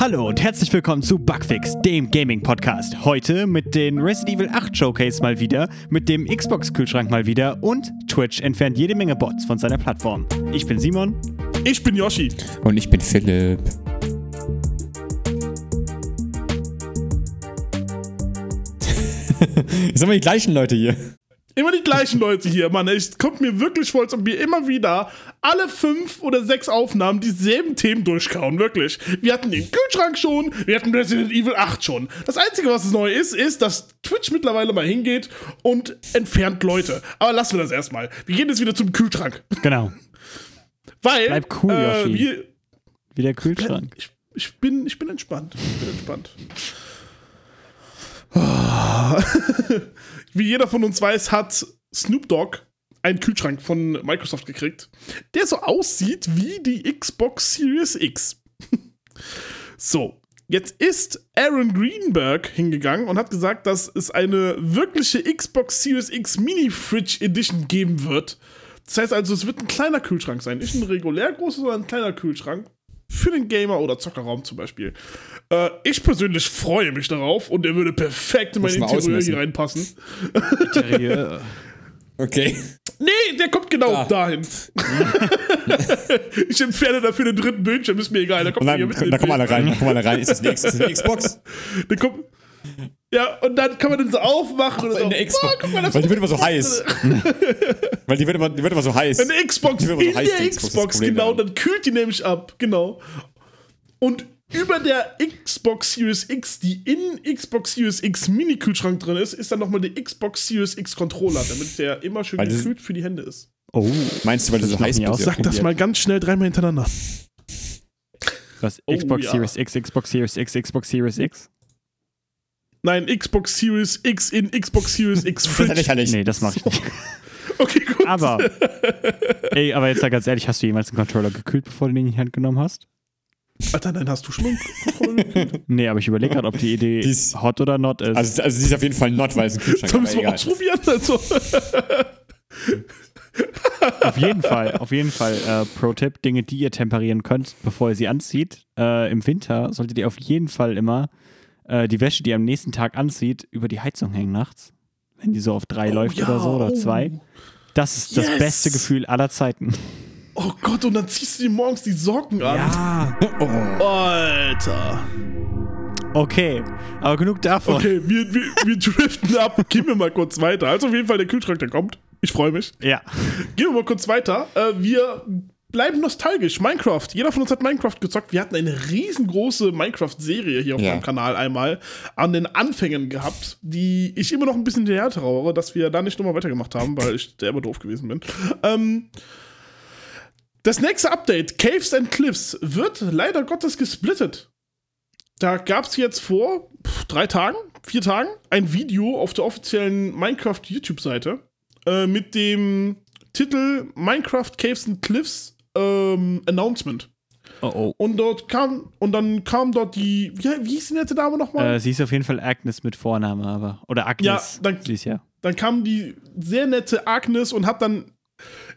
Hallo und herzlich willkommen zu Bugfix, dem Gaming-Podcast. Heute mit den Resident Evil 8 Showcase mal wieder, mit dem Xbox-Kühlschrank mal wieder und Twitch entfernt jede Menge Bots von seiner Plattform. Ich bin Simon. Ich bin Yoshi. Und ich bin Philipp. Sind wir die gleichen Leute hier? Immer die gleichen Leute hier, Mann. Es kommt mir wirklich vor, als ob wir immer wieder alle fünf oder sechs Aufnahmen dieselben Themen durchkauen. Wirklich. Wir hatten den Kühlschrank schon, wir hatten Resident Evil 8 schon. Das Einzige, was neu ist, ist, dass Twitch mittlerweile mal hingeht und entfernt Leute. Aber lassen wir das erstmal. Wir gehen jetzt wieder zum Kühlschrank. Genau. Weil. Bleib cool, äh, Yoshi. wir, Wie der Kühlschrank. ich, ich, bin, ich bin entspannt. Ich bin entspannt. Ah. Wie jeder von uns weiß, hat Snoop Dogg einen Kühlschrank von Microsoft gekriegt, der so aussieht wie die Xbox Series X. so, jetzt ist Aaron Greenberg hingegangen und hat gesagt, dass es eine wirkliche Xbox Series X Mini Fridge Edition geben wird. Das heißt also, es wird ein kleiner Kühlschrank sein. Nicht ein regulär großer, sondern ein kleiner Kühlschrank. Für den Gamer- oder Zockerraum zum Beispiel. Äh, ich persönlich freue mich darauf und der würde perfekt in mein Interieur ausmessen. hier reinpassen. Interieur. Okay. Nee, der kommt genau Da. dahin. ich entferne dafür den dritten Bildschirm, ist mir egal. Der kommt Und hier dann, mitten da kommen alle rein, da kommen alle rein. Ist das eine, X- ist das eine Xbox? Der kommt, ja, und dann kann man den so aufmachen und so. Eine Xbox. Oh, guck mal, das Weil die wird immer so heiß. Weil die wird immer, die wird immer so heiß. Eine Xbox Die in wird immer so heiß, der die Xbox, Xbox, genau. Dann kühlt die nämlich ab, genau. Und über der Xbox Series X, die in Xbox Series X Mini-Kühlschrank drin ist, ist dann nochmal der Xbox Series X Controller, damit der immer schön Weil gekühlt für die Hände ist. Oh, Meinst du, weil du Das so heiß ja, Sag das mal ganz schnell dreimal hintereinander. was? Oh, Xbox ja. Series X, Xbox Series X, Xbox Series X? Nein, Xbox Series X in Xbox Series X Das ist ja Fridge. lächerlich. Nee, das mache ich nicht. Okay, gut. Aber, ey, aber jetzt sag ganz ehrlich, hast du jemals einen Controller gekühlt, bevor du den in die Hand genommen hast? Alter, nein, hast du schon einen Controller gekühlt? Nee, aber ich überlege gerade, ob die Idee Die ist- hot oder not ist. Also, also sie ist auf jeden Fall not, weil es ein Kühlschrank Sollen ist. wir es mal ausprobieren? Also, Auf jeden Fall, auf jeden Fall. Äh, Pro-Tipp: Dinge, die ihr temperieren könnt, bevor ihr sie anzieht. Äh, Im Winter solltet ihr auf jeden Fall immer äh, die Wäsche, die ihr am nächsten Tag anzieht, über die Heizung hängen nachts. Wenn die so auf drei läuft ja, oder so oder oh. zwei. Das ist das Yes. beste Gefühl aller Zeiten. oh Gott, und dann ziehst du dir morgens die Socken an. Ja. Oh. Alter. Okay, aber genug davon. Okay, wir, wir, wir driften ab. Gehen wir mal kurz weiter. Also auf jeden Fall der Kühlschrank, der kommt. Ich freue mich. Ja. Gehen wir mal kurz weiter. Äh, wir bleiben nostalgisch. Minecraft. Jeder von uns hat Minecraft gezockt. Wir hatten eine riesengroße Minecraft-Serie hier auf Ja. meinem Kanal einmal an den Anfängen gehabt, die ich immer noch ein bisschen hinterher trauere, dass wir da nicht nochmal weitergemacht haben, weil ich selber doof gewesen bin. Ähm, das nächste Update, Caves and Cliffs, wird leider Gottes gesplittet. Da gab es jetzt vor drei Tagen, vier Tagen, ein Video auf der offiziellen Minecraft YouTube-Seite äh, mit dem Titel Minecraft Caves and Cliffs ähm, Announcement. Oh oh. Und dort kam, und dann kam dort die, wie, wie hieß die nette Dame nochmal? Äh, sie ist auf jeden Fall Agnes mit Vorname, aber. Oder Agnes. Ja, dann- sie ist ja. dann kam die sehr nette Agnes und hat dann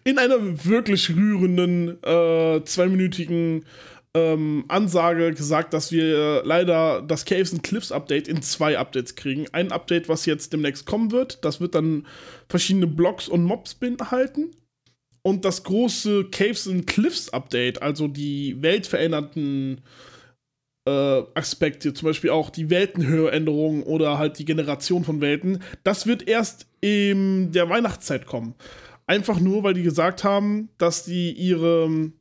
in einer wirklich rührenden, äh, zweiminütigen ähm, Ansage gesagt, dass wir leider das Caves and Cliffs Update in zwei Updates kriegen. Ein Update, was jetzt demnächst kommen wird, das wird dann verschiedene Blocks und Mobs beinhalten. Und das große Caves and Cliffs Update, also die weltverändernden äh, Aspekte, zum Beispiel auch die Weltenhöheänderung oder halt die Generation von Welten, das wird erst in der Weihnachtszeit kommen. Einfach nur, weil die gesagt haben, dass die ihre ähm,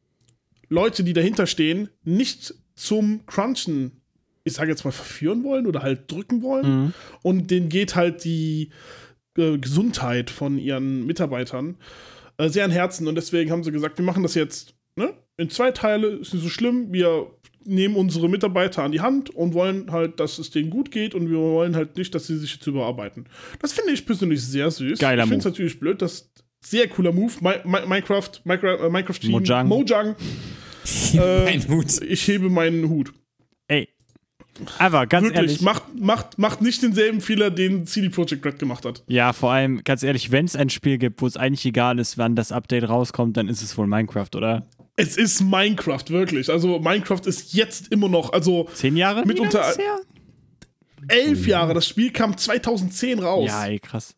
Leute, die dahinter stehen, nicht zum Crunchen, ich sage jetzt mal, verführen wollen oder halt drücken wollen. Mhm. Und denen geht halt die äh, Gesundheit von ihren Mitarbeitern äh, sehr an Herzen. Und deswegen haben sie gesagt, wir machen das jetzt ne, in zwei Teile, ist nicht so schlimm. Wir nehmen unsere Mitarbeiter an die Hand und wollen halt, dass es denen gut geht und wir wollen halt nicht, dass sie sich jetzt überarbeiten. Das finde ich persönlich sehr süß. Geiler ich finde es natürlich blöd, dass sehr cooler Move. Mi Mi Minecraft, Minecraft, äh, Minecraft Team, Mojang. Mojang. Äh, Mein Hut. Ich hebe meinen Hut. Aber ganz Wirklich, ehrlich. macht, macht, macht nicht denselben Fehler, den CD Projekt Red gemacht hat. Ja, vor allem, ganz ehrlich, wenn es ein Spiel gibt, wo es eigentlich egal ist, wann das Update rauskommt, dann ist es wohl Minecraft, oder? Es ist Minecraft, wirklich. Also Minecraft ist jetzt immer noch, also Zehn Jahre? Mitunter- elf Jahre. Das Spiel kam 2010 raus. Ja, ey, krass.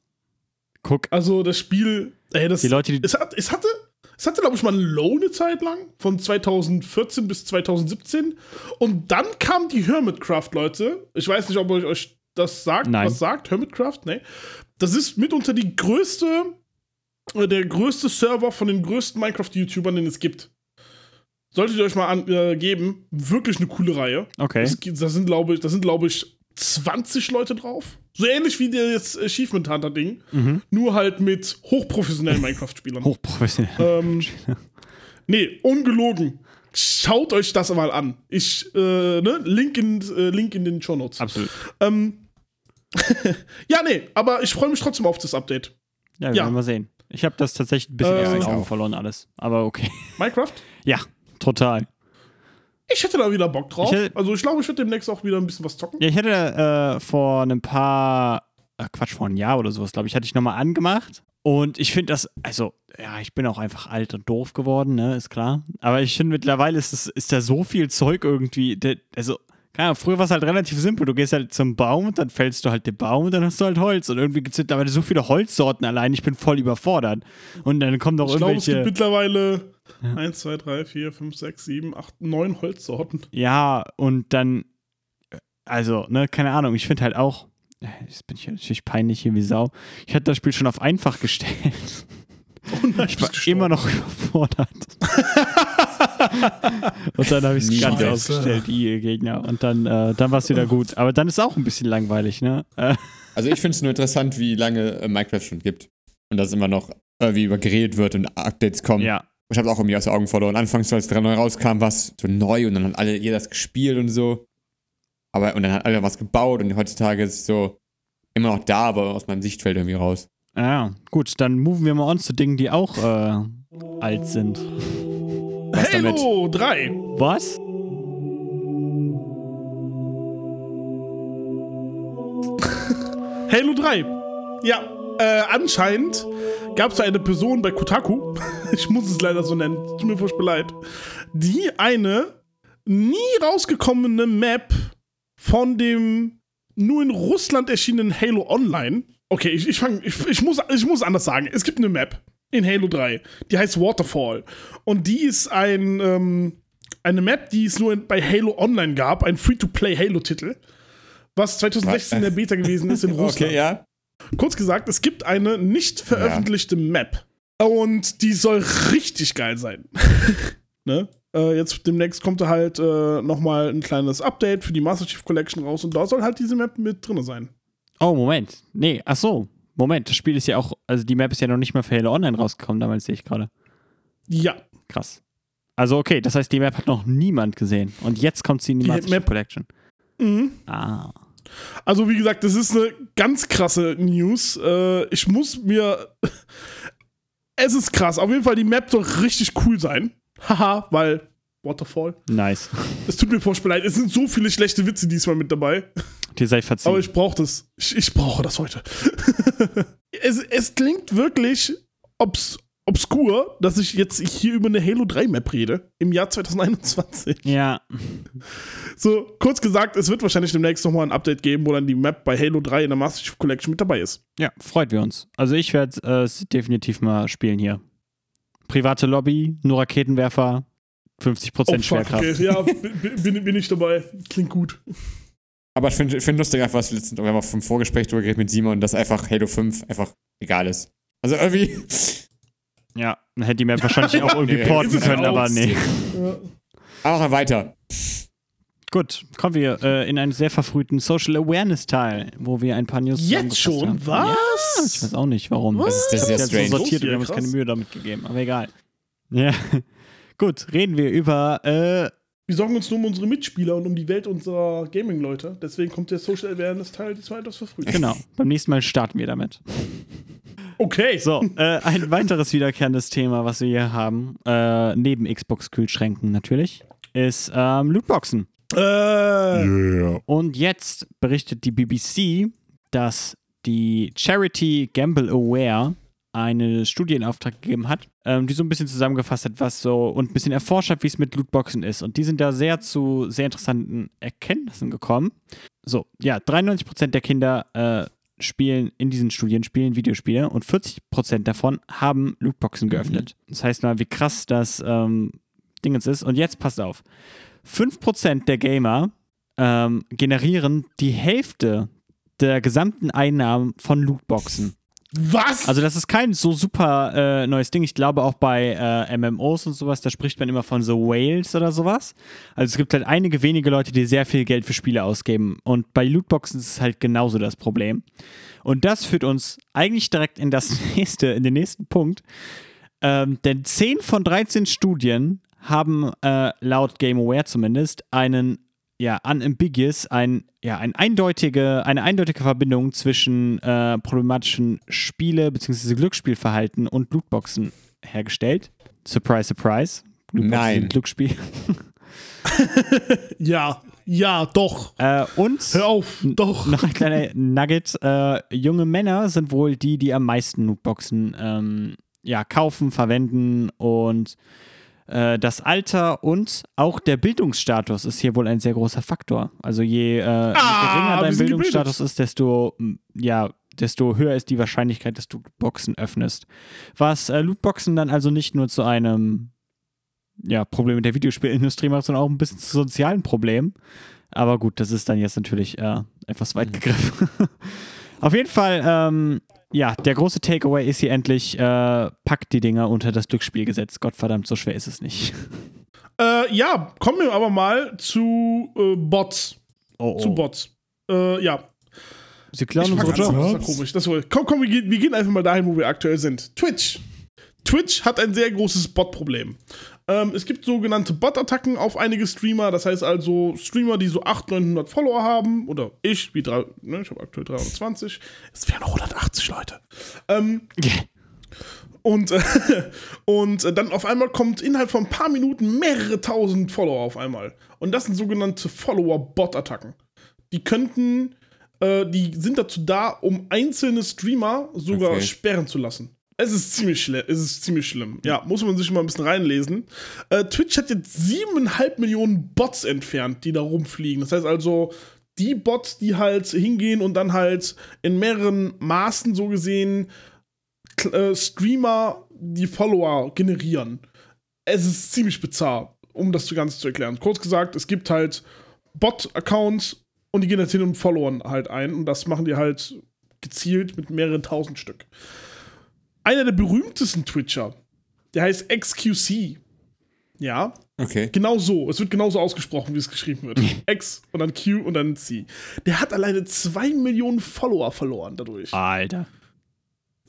Guck, Also das Spiel, ey, das, die Leute, die. es, hat, es hatte, es hatte, glaube ich, mal ein Low eine Zeit lang, von 2014 bis 2017. Und dann kam die Hermitcraft, Leute. Ich weiß nicht, ob euch, euch das sagt, Nein. was sagt, Hermitcraft, nee. Das ist mitunter die größte, äh, der größte Server von den größten Minecraft-YouTubern, den es gibt. Solltet ihr euch mal an, äh, geben. Wirklich eine coole Reihe. Okay. Da sind, glaube ich, da sind, glaube ich, 20 Leute drauf. So ähnlich wie das Achievement Hunter-Ding. Mhm. Nur halt mit hochprofessionellen Minecraft-Spielern. Hochprofessionell. ähm, nee, ungelogen. Schaut euch das mal an. Ich, äh, ne, Link in, äh, Link in den Show Notes. Absolut. Ähm, ja, nee, aber ich freue mich trotzdem auf das Update. Ja, wir Ja. werden mal sehen. Ich habe das tatsächlich ein bisschen Äh, aus den ich Augen verloren, alles. Aber okay. Minecraft? Ja, total. Ich hätte da wieder Bock drauf. Ich hätte- also ich glaube, ich werde demnächst auch wieder ein bisschen was zocken. Ja, ich hatte äh, vor ein paar, äh, Quatsch, vor einem Jahr oder sowas, glaube ich, hatte ich nochmal angemacht. Und ich finde das, also, ja, ich bin auch einfach alt und doof geworden, ne, ist klar. Aber ich finde mittlerweile ist, es, ist da so viel Zeug irgendwie, der, also, keine Ahnung, früher war es halt relativ simpel. Du gehst halt zum Baum und dann fällst du halt den Baum und dann hast du halt Holz. Und irgendwie gibt es mittlerweile so viele Holzsorten allein, ich bin voll überfordert. Und dann kommen noch Ich glaube, es gibt irgendwelche. Mittlerweile 1, 2, 3, 4, 5, 6, 7, 8, 9 Holzsorten. Ja, und dann, also, ne, keine Ahnung, ich finde halt auch, äh, jetzt bin ich natürlich peinlich hier wie Sau. Ich hatte das Spiel schon auf einfach gestellt. Und dann Ich war immer noch überfordert. und dann habe ich es ganz ausgestellt, die Gegner. Und dann, äh, dann war es wieder gut. Aber dann ist auch ein bisschen langweilig, ne? Also ich finde es nur interessant, wie lange äh, Minecraft schon gibt. Und dass immer noch irgendwie über geredet wird und Updates kommen. ja. Ich habe auch irgendwie aus den Augen verloren. Anfangs, als es dran neu rauskam, war es so neu und dann hat alle jeder das gespielt und so. Aber und dann hat alle was gebaut und heutzutage ist es so immer noch da, aber aus meinem Sichtfeld irgendwie raus. Ja, gut, dann moven wir mal on zu Dingen, die auch äh, alt sind. Was damit? Halo 3. Was? Halo 3. Ja, äh, anscheinend gab es da eine Person bei Kotaku, ich muss es leider so nennen, tut mir furchtbar leid, die eine nie rausgekommene Map von dem nur in Russland erschienenen Halo Online. Okay, ich, ich, fang, ich, ich, muss, ich muss anders sagen. Es gibt eine Map in Halo 3, die heißt Waterfall. Und die ist ein, ähm, eine Map, die es nur bei Halo Online gab, ein Free-to-Play Halo-Titel, was 2016 in der Beta gewesen ist in Russland. Okay, ja. Kurz gesagt, es gibt eine nicht veröffentlichte Map. Und die soll richtig geil sein. ne? äh, jetzt demnächst kommt da halt äh, nochmal ein kleines Update für die Master Chief Collection raus und da soll halt diese Map mit drin sein. Oh, Moment. Nee, ach so. Moment, das Spiel ist ja auch, also die Map ist ja noch nicht mal für Halo Online rausgekommen, damals sehe ich gerade. Ja. Krass. Also okay, das heißt, die Map hat noch niemand gesehen. Und jetzt kommt sie in die, Die Master Chief Collection. Mhm. Ah. Also, wie gesagt, das ist eine ganz krasse News. Äh, ich muss mir. es ist krass. Auf jeden Fall, die Map soll richtig cool sein. Haha, weil. Waterfall. Nice. Es tut mir furchtbar leid. Es sind so viele schlechte Witze diesmal mit dabei. Dir sei verziehen. Aber ich brauche das. Ich, ich brauche das heute. es, es klingt wirklich obs obskur, dass ich jetzt hier über eine Halo 3 Map rede. Im Jahr 2021. ja. So, kurz gesagt, es wird wahrscheinlich demnächst nochmal ein Update geben, wo dann die Map bei Halo 3 in der Master Chief Collection mit dabei ist. Ja, freut wir uns. Also ich werde äh, es definitiv mal spielen hier. Private Lobby, nur Raketenwerfer, 50% Oh, fuck, Schwerkraft. okay. Ja, bin, bin, bin ich dabei. Klingt gut. Aber ich finde find lustig einfach, was wir letztens, wir haben auch vom Vorgespräch drüber geredet mit Simon, dass einfach Halo 5 einfach egal ist. Also irgendwie, Ja, dann hätte die Map wahrscheinlich auch irgendwie Nee, porten ist können, aber nee. Ja. aber weiter. Gut, kommen wir äh, in einen sehr verfrühten Social Awareness Teil, wo wir ein paar News Jetzt schon? haben. Was? Ja, ich weiß auch nicht, warum. Was? Das ist Ich sehr hab's ja so sortiert und wir haben uns keine Mühe damit gegeben, aber egal. Ja. Gut, reden wir über äh, Wir sorgen uns nur um unsere Mitspieler und um die Welt unserer Gaming-Leute. Deswegen kommt der Social Awareness-Teil diesmal etwas verfrüht. genau. Beim nächsten Mal starten wir damit. Okay. So, äh, ein weiteres wiederkehrendes Thema, was wir hier haben, äh, neben Xbox-Kühlschränken natürlich, ist ähm, Lootboxen. Äh, Und jetzt berichtet die BBC, dass die Charity Gamble Aware eine Studie in Auftrag gegeben hat, ähm, die so ein bisschen zusammengefasst hat, was so und ein bisschen erforscht hat, wie es mit Lootboxen ist. Und die sind da sehr zu sehr interessanten Erkenntnissen gekommen. So, ja, 93% der Kinder äh, spielen in diesen Studien spielen Videospiele und 40% davon haben Lootboxen geöffnet. Das heißt mal, wie krass das ähm, Dingens ist. Und jetzt passt auf. 5% der Gamer ähm, generieren die Hälfte der gesamten Einnahmen von Lootboxen. Was? Also das ist kein so super äh, neues Ding. Ich glaube auch bei äh, MMOs und sowas, da spricht man immer von so Whales oder sowas. Also es gibt halt einige wenige Leute, die sehr viel Geld für Spiele ausgeben. Und bei Lootboxen ist es halt genauso das Problem. Und das führt uns eigentlich direkt in das nächste, in den nächsten Punkt. Ähm, denn 10 von 13 Studien haben äh, laut Game Aware zumindest einen ja, unambiguous, ein, ja, ein eindeutige, eine eindeutige Verbindung zwischen äh, problematischen Spiele- bzw. Glücksspielverhalten und Lootboxen hergestellt. Surprise, surprise. Lootboxen Nein. sind Glücksspiel. ja, ja, doch. äh, und Hör auf, doch. noch ein kleiner Nugget. Äh, junge Männer sind wohl die, die am meisten Lootboxen ähm, ja, kaufen, verwenden und äh, das Alter und auch der Bildungsstatus ist hier wohl ein sehr großer Faktor. Also je, äh, je geringer dein Bildungsstatus ist, desto ja, desto höher ist die Wahrscheinlichkeit, dass du Boxen öffnest. Was äh, Lootboxen dann also nicht nur zu einem ja, Problem mit der Videospielindustrie macht, sondern auch ein bisschen zu sozialen Problem. Aber gut, das ist dann jetzt natürlich äh, etwas weit gegriffen. Auf jeden Fall, ähm, ja, der große Takeaway ist hier endlich, äh, packt die Dinger unter das Glücksspielgesetz. Gottverdammt, so schwer ist es nicht. Äh, ja, kommen wir aber mal zu äh, Bots. Oh, Zu Bots. Äh, ja. Sie klauen unsere Jobs. Das ist komisch. Das war, komm, komm, wir gehen, wir gehen einfach mal dahin, wo wir aktuell sind. Twitch. Twitch hat ein sehr großes Bot-Problem. Ähm, es gibt sogenannte Bot-Attacken auf einige Streamer. Das heißt also Streamer, die so 800, 900 Follower haben. Oder ich, wie drei, ne, ich habe aktuell 320. Es wären 180 Leute. Ähm, und, äh, und dann auf einmal kommt innerhalb von ein paar Minuten mehrere tausend Follower auf einmal. Und das sind sogenannte Follower-Bot-Attacken. Die könnten, äh, die sind dazu da, um einzelne Streamer sogar Okay. sperren zu lassen. Es ist ziemlich schlimm. Es ist ziemlich schlimm. Ja, muss man sich mal ein bisschen reinlesen. Äh, Twitch hat jetzt siebeneinhalb Millionen Bots entfernt, die da rumfliegen. Das heißt also, die Bots, die halt hingehen und dann halt in mehreren Maßen so gesehen äh, Streamer die Follower generieren. Es ist ziemlich bizarr, um das Ganze zu erklären. Kurz gesagt, es gibt halt Bot-Accounts und die gehen jetzt hin und Followern halt ein und das machen die halt gezielt mit mehreren tausend Stück. Einer der berühmtesten Twitcher, der heißt XQC. Ja, Okay. Genau so. Es wird genauso ausgesprochen, wie es geschrieben wird. X und dann Q und dann C. Der hat alleine zwei Millionen Follower verloren dadurch. Alter.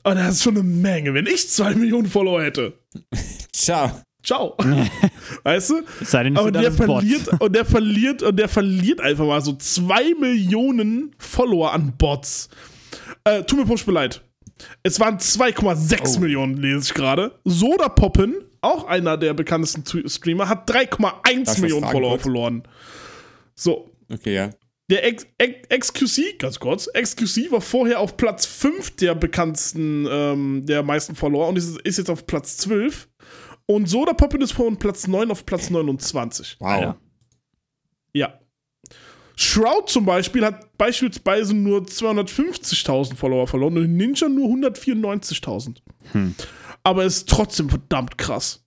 Aber das ist schon eine Menge. Wenn ich zwei Millionen Follower hätte, Ciao. ciao. weißt du? Es sei denn, Aber der alles Bots. verliert und der verliert und der verliert einfach mal so zwei Millionen Follower an Bots. Äh, tut mir furchtbar leid. Es waren 2,6 Oh. Millionen, lese ich gerade. Soda Poppen, auch einer der bekanntesten Streamer, hat 3,1 was Millionen Follower kurz? verloren. So, Okay, ja. der X X XQC, ganz kurz, XQC war vorher auf Platz 5 der bekanntesten, ähm, der meisten Follower und ist, ist jetzt auf Platz 12. Und Soda Poppen ist von Platz 9 auf Platz 29. Wow. Alter. Ja. Shroud zum Beispiel hat beispielsweise nur 250.000 Follower verloren und Ninja nur 194.000. Hm. Aber ist trotzdem verdammt krass.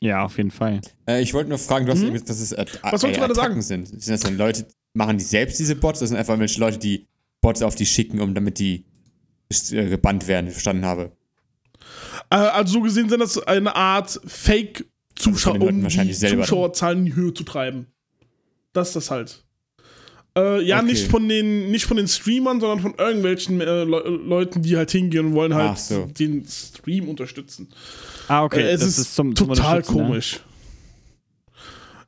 Ja, auf jeden Fall. Äh, ich wollte nur fragen, du hast Mhm. eben dass es At Was wolltest du gerade Attacken sind. Sind das dann Leute, machen die selbst diese Bots? Das sind einfach welche Leute, die Bots auf die schicken, um damit die äh, gebannt werden, wie ich verstanden habe. Äh, also so gesehen sind das eine Art Fake-Zuschauer, Also um die. Zuschauerzahlen in die Höhe zu treiben. Das ist das halt. Äh, ja, Okay. nicht von den, nicht von den Streamern, sondern von irgendwelchen äh, Le Leuten, die halt hingehen und wollen halt so. den Stream unterstützen. Ah, okay. Äh, es das ist, zum, zum total ne? komisch.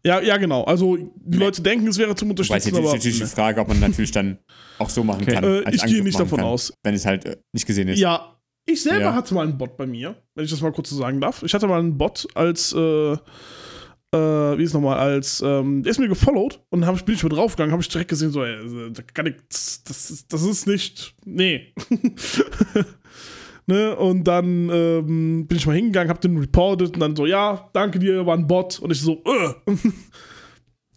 Ja, ja, genau. Also die Leute denken, es wäre zum Unterstützen, jetzt ist aber natürlich die Frage, ob man natürlich dann auch so machen Okay. kann. Äh, als ich gehe nicht davon kann, aus. Wenn es halt äh, nicht gesehen ist. Ja, ich selber Ja. hatte mal einen Bot bei mir, wenn ich das mal kurz so sagen darf. Ich hatte mal einen Bot als, äh, äh, wie ist nochmal, als, ähm, der ist mir gefollowt und dann hab ich, bin ich mal draufgegangen, habe ich direkt gesehen, so, ey, da kann ich, das ist, das ist nicht, nee. Ne? Und dann ähm, bin ich mal hingegangen, hab den reported und dann so, ja, danke dir, war ein Bot. Und ich so, äh.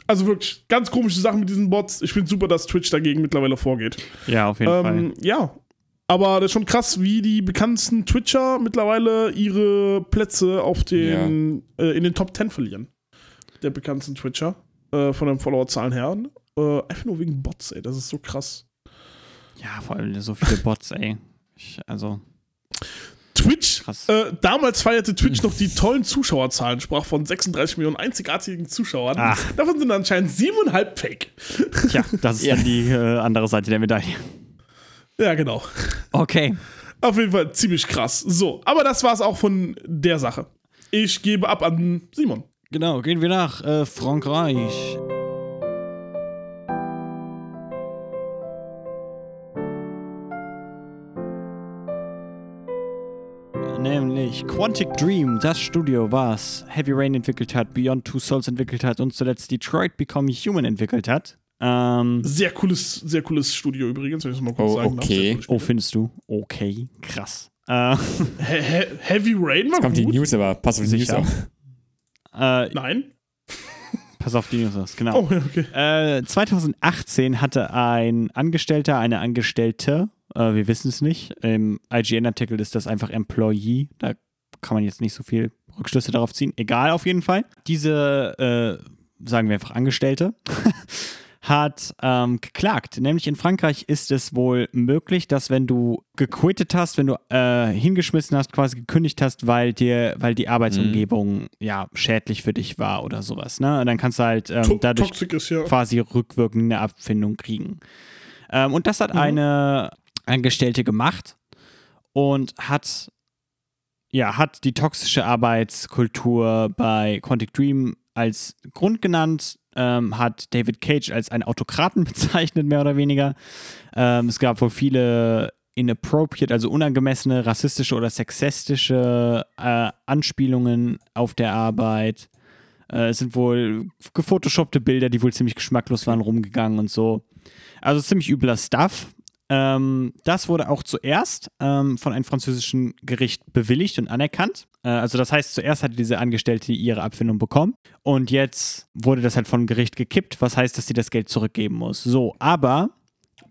Also wirklich ganz komische Sachen mit diesen Bots. Ich finde super, dass Twitch dagegen mittlerweile vorgeht. Ja, auf jeden Ähm, ja. Aber das ist schon krass, wie die bekanntesten Twitcher mittlerweile ihre Plätze auf den, äh, in den Top 10 verlieren. Der bekanntesten Twitcher. Äh, von den Followerzahlen her. Äh, einfach nur wegen Bots, ey. Das ist so krass. Ja, vor allem so viele Bots, ey. Ich, also, Twitch, äh, damals feierte Twitch noch die tollen Zuschauerzahlen, sprach von 36 Millionen einzigartigen Zuschauern. Ach. Davon sind anscheinend siebeneinhalb Fake. tja, das ist Ja. dann die äh, andere Seite der Medaille. Ja, genau. Okay. Auf jeden Fall ziemlich krass. So, aber das war's auch von der Sache. Ich gebe ab an Simon. Genau, gehen wir nach äh, Frankreich. Nämlich Quantic Dream, das Studio, was Heavy Rain entwickelt hat, Beyond Two Souls entwickelt hat und zuletzt Detroit Become Human entwickelt hat. Ähm, Sehr cooles, sehr cooles Studio übrigens, wenn ich das mal kurz Oh, sagen darf. okay. Cooles oh, findest du? Okay, krass. Äh, He He Heavy Rain war Kommt die gut? News, aber pass auf die News auf. Äh, Nein? pass auf die News, genau. Oh, okay. Äh, 2018 hatte ein Angestellter, eine Angestellte, äh, wir wissen es nicht, im IGN-Artikel ist das einfach Employee, da kann man jetzt nicht so viel Rückschlüsse darauf ziehen, egal auf jeden Fall. Diese, äh, sagen wir einfach Angestellte, hat ähm, geklagt. Nämlich in Frankreich ist es wohl möglich, dass wenn du gequittet hast, wenn du äh, hingeschmissen hast, quasi gekündigt hast, weil dir, weil die Arbeitsumgebung ja schädlich für dich war oder sowas. Ne? Und dann kannst du halt ähm, dadurch ja. quasi rückwirkend eine Abfindung kriegen. Ähm, und das hat Mhm. eine Angestellte gemacht und hat ja, hat die toxische Arbeitskultur bei Quantic Dream als Grund genannt, ähm, hat David Cage als einen Autokraten bezeichnet, mehr oder weniger. Ähm, es gab wohl viele inappropriate, also unangemessene, rassistische oder sexistische äh, Anspielungen auf der Arbeit. Äh, es sind wohl gefotoshoppte Bilder, die wohl ziemlich geschmacklos waren, rumgegangen und so. Also ziemlich übler Stuff. Ähm, das wurde auch zuerst ähm, von einem französischen Gericht bewilligt und anerkannt. Äh, also das heißt, zuerst hatte diese Angestellte ihre Abfindung bekommen und jetzt wurde das halt vom Gericht gekippt, was heißt, dass sie das Geld zurückgeben muss. So, aber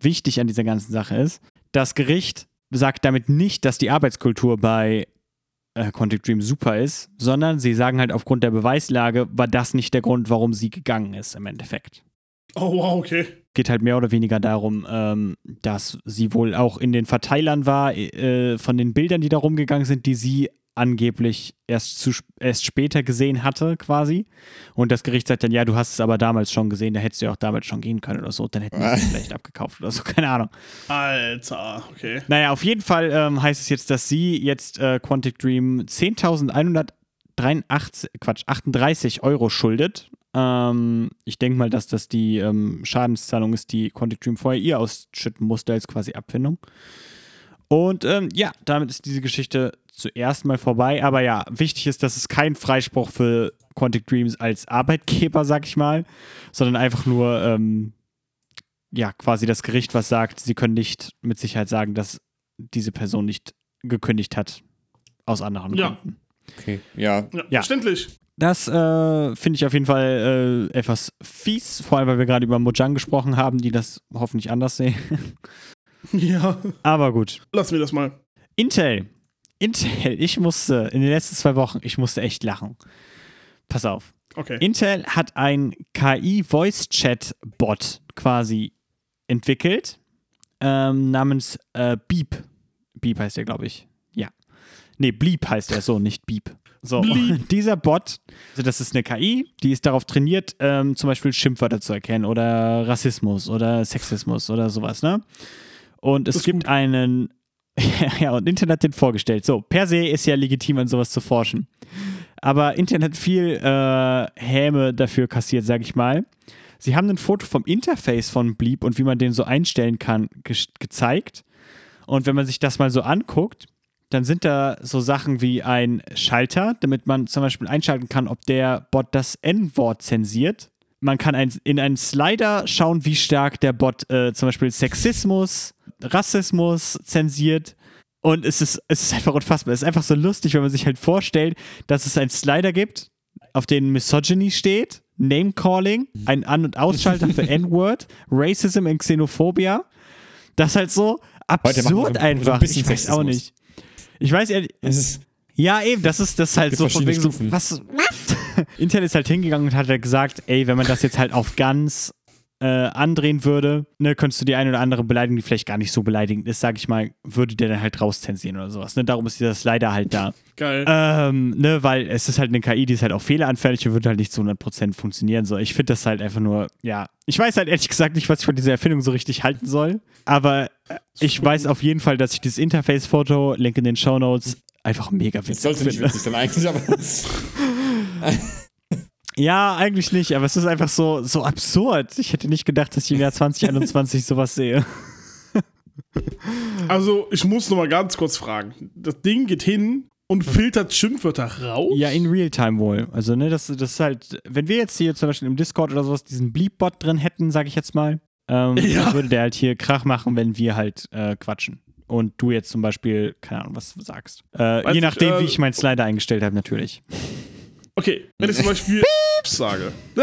wichtig an dieser ganzen Sache ist, das Gericht sagt damit nicht, dass die Arbeitskultur bei äh, Quantic Dream super ist, sondern sie sagen halt aufgrund der Beweislage war das nicht der Grund, warum sie gegangen ist im Endeffekt Oh, wow, okay. geht halt mehr oder weniger darum, ähm, dass sie wohl auch in den Verteilern war äh, von den Bildern, die da rumgegangen sind, die sie angeblich erst, zu, erst später gesehen hatte, quasi. Und das Gericht sagt dann, ja, du hast es aber damals schon gesehen, da hättest du ja auch damals schon gehen können oder so, dann hätten wir es vielleicht abgekauft oder so, keine Ahnung. Alter, okay. Naja, auf jeden Fall ähm, heißt es jetzt, dass sie jetzt äh, Quantic Dream 10.183, Quatsch, 38 Euro schuldet. Ähm, ich denke mal, dass das die ähm, Schadenszahlung ist, die Quantic Dream vorher ihr ausschütten musste als quasi Abfindung. Und ähm, ja, damit ist diese Geschichte zuerst mal vorbei. Aber ja, wichtig ist, dass es kein Freispruch für Quantic Dreams als Arbeitgeber, sag ich mal, sondern einfach nur ähm, ja, quasi das Gericht, was sagt, sie können nicht mit Sicherheit sagen, dass diese Person nicht gekündigt hat. Aus anderen Ja. Gründen. Okay, ja. Ja, Ja. verständlich. Das äh, finde ich auf jeden Fall äh, etwas fies, vor allem weil wir gerade über Mojang gesprochen haben, die das hoffentlich anders sehen. Ja, Aber gut. lassen wir das mal. Intel. Intel, ich musste in den letzten zwei Wochen, ich musste echt lachen. Pass auf. Okay. Intel hat ein KI-Voice-Chat-Bot quasi entwickelt, ähm, namens äh, Beep. Beep heißt der, glaube ich. Ja. Nee, Bleep heißt er so, nicht Beep. So, dieser Bot, also das ist eine KI, die ist darauf trainiert, ähm, zum Beispiel Schimpfwörter zu erkennen oder Rassismus oder Sexismus oder sowas, ne? Und es gibt gut. einen, ja, und Internet hat den vorgestellt. So, per se ist ja legitim, an sowas zu forschen. Aber Internet hat viel äh, Häme dafür kassiert, sag ich mal. Sie haben ein Foto vom Interface von Bleep und wie man den so einstellen kann, ge gezeigt. Und wenn man sich das mal so anguckt, dann sind da so Sachen wie ein Schalter, damit man zum Beispiel einschalten kann, ob der Bot das N-Wort zensiert. Man kann ein, in einen Slider schauen, wie stark der Bot äh, zum Beispiel Sexismus, Rassismus zensiert. Und es ist, es ist einfach unfassbar. Es ist einfach so lustig, wenn man sich halt vorstellt, dass es einen Slider gibt, auf den Misogyny steht, Name-Calling, ein An- und Ausschalter für N-Word, Racism und Xenophobia. Das ist halt so machen wir so- absurd ein einfach. ich weiß auch Sexismus. nicht. Ich weiß ehrlich, Es ist, ja, eben, das ist das ist halt so von wegen so, Stufen. was, was? Intel ist halt hingegangen und hat halt gesagt, ey, wenn man das jetzt halt auf ganz äh, andrehen würde, ne, könntest du die eine oder andere Beleidigung, die vielleicht gar nicht so beleidigend ist, sag ich mal, würde der dann halt rauszensieren oder sowas. Ne? Darum ist dieser Slider halt da. Geil. ähm, ne, weil es ist halt eine KI, die ist halt auch fehleranfällig und wird halt nicht zu 100% funktionieren. So, ich finde das halt einfach nur, ja, ich weiß halt ehrlich gesagt nicht, was ich von dieser Erfindung so richtig halten soll, aber äh, ich weiß auf jeden Fall, dass ich dieses Interface-Foto, Link in den Show Notes, einfach mega das witzig sollte nicht finde. witzig sein eigentlich, aber Ja, eigentlich nicht, aber es ist einfach so, so absurd. Ich hätte nicht gedacht, dass ich im Jahr 2021 sowas sehe. Also, ich muss noch mal ganz kurz fragen. Das Ding geht hin und filtert Schimpfwörter raus? Ja, in Realtime wohl. Also, ne, das, das ist halt, wenn wir jetzt hier zum Beispiel im Discord oder sowas diesen Bleep-Bot drin hätten, sag ich jetzt mal, ähm, Ja. dann würde der halt hier Krach machen, wenn wir halt äh, quatschen. Und du jetzt zum Beispiel, keine Ahnung, was du sagst. Äh, je ich, nachdem, äh, wie ich meinen Slider eingestellt habe, natürlich. Okay, wenn ich zum Beispiel sage.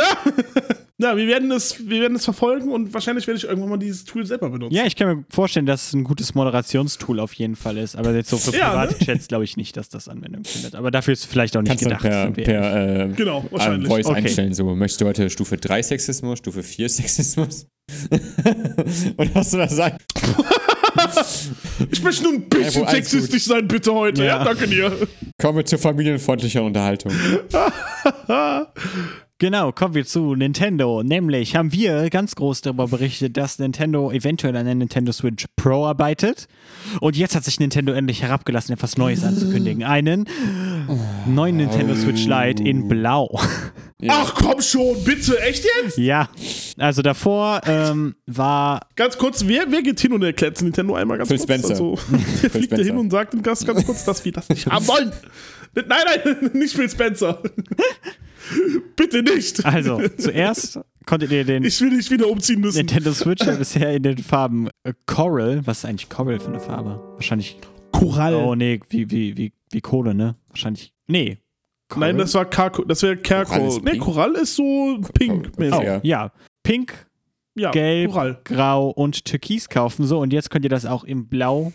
Na, wir werden, es, wir werden es verfolgen und wahrscheinlich werde ich irgendwann mal dieses Tool selber benutzen. Ja, ich kann mir vorstellen, dass es ein gutes Moderationstool auf jeden Fall ist. Aber jetzt so für Ja, private Chats glaube ich nicht, dass das Anwendung findet. Aber dafür ist es vielleicht auch nicht kannst gedacht. per, per äh, Genau, wahrscheinlich. Voice Okay. einstellen. So, möchtest du heute Stufe 3 Sexismus, Stufe 4 Sexismus? Und was du da sagst? Ich möchte nur ein bisschen Ja, sexistisch sein, bitte heute. Ja, Ja. danke dir. Kommen wir zur familienfreundlicher Unterhaltung. Genau, kommen wir zu Nintendo. Nämlich haben wir ganz groß darüber berichtet, dass Nintendo eventuell an der Nintendo Switch Pro arbeitet. Und jetzt hat sich Nintendo endlich herabgelassen, etwas Neues anzukündigen. Einen neuen Nintendo Switch Lite in Blau. Ach komm schon, bitte, echt jetzt? ja, also davor ähm, war Ganz kurz, wer, wer geht hin und erklärt Nintendo einmal ganz Phil kurz? Spencer. Also, der fliegt da Spencer. hin und sagt ganz, ganz kurz, dass wir das nicht haben wollen. Nein, nein, nicht Phil Spencer. Bitte nicht. Also, zuerst konntet ihr den Ich will nicht wieder umziehen müssen. Nintendo Switch ja bisher in den Farben äh, Coral. Was ist eigentlich Coral für eine Farbe? Wahrscheinlich. Korall. Oh, nee, wie, wie, wie, wie Kohle, ne? Wahrscheinlich. Nee. Coral? Nein, das war Karko, das wäre Korall Kerko. ist Nee. Korall ist so pink. Okay. Oh, Ja. ja. Pink, Ja, gelb, Korall. grau und türkis kaufen. So, und jetzt könnt ihr das auch im Blau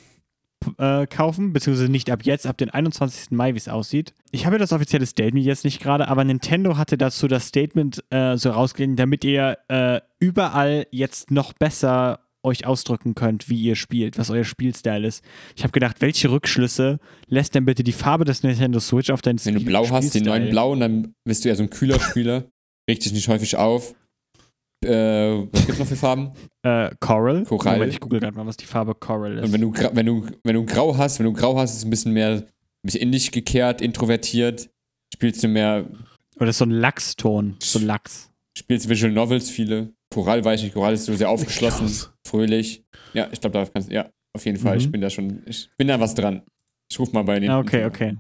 äh, kaufen, beziehungsweise nicht ab jetzt, ab den 21. Mai, wie es aussieht. Ich habe ja das offizielle Statement jetzt nicht gerade, aber Nintendo hatte dazu das Statement äh, so rausgelegt, damit ihr äh, überall jetzt noch besser euch ausdrücken könnt, wie ihr spielt, was euer Spielstyle ist. Ich habe gedacht, welche Rückschlüsse lässt denn bitte die Farbe des Nintendo Switch auf deinen Wenn du Spiel blau hast, den Spielstyle? neuen blauen, dann bist du ja so ein kühler Spieler. Regt dich nicht häufig auf. Äh, was gibt's noch für Farben? Äh, Coral. Korall. Moment, ich google gerade mal, was die Farbe Coral ist. Und wenn du, wenn du, wenn du grau hast, wenn du grau hast, ist es ein bisschen mehr, ein bisschen in dich gekehrt, introvertiert. Spielst du mehr, Oder ist so ein Lachston. So Lachs. spielst Visual Novels viele. Korall weiß ich nicht, Korall ist so sehr aufgeschlossen, Krass. fröhlich. Ja, ich glaube, da kannst ja, auf jeden Fall. Mhm. Ich bin da schon, ich bin da was dran. Ich ruf mal bei den. Ah, okay, okay.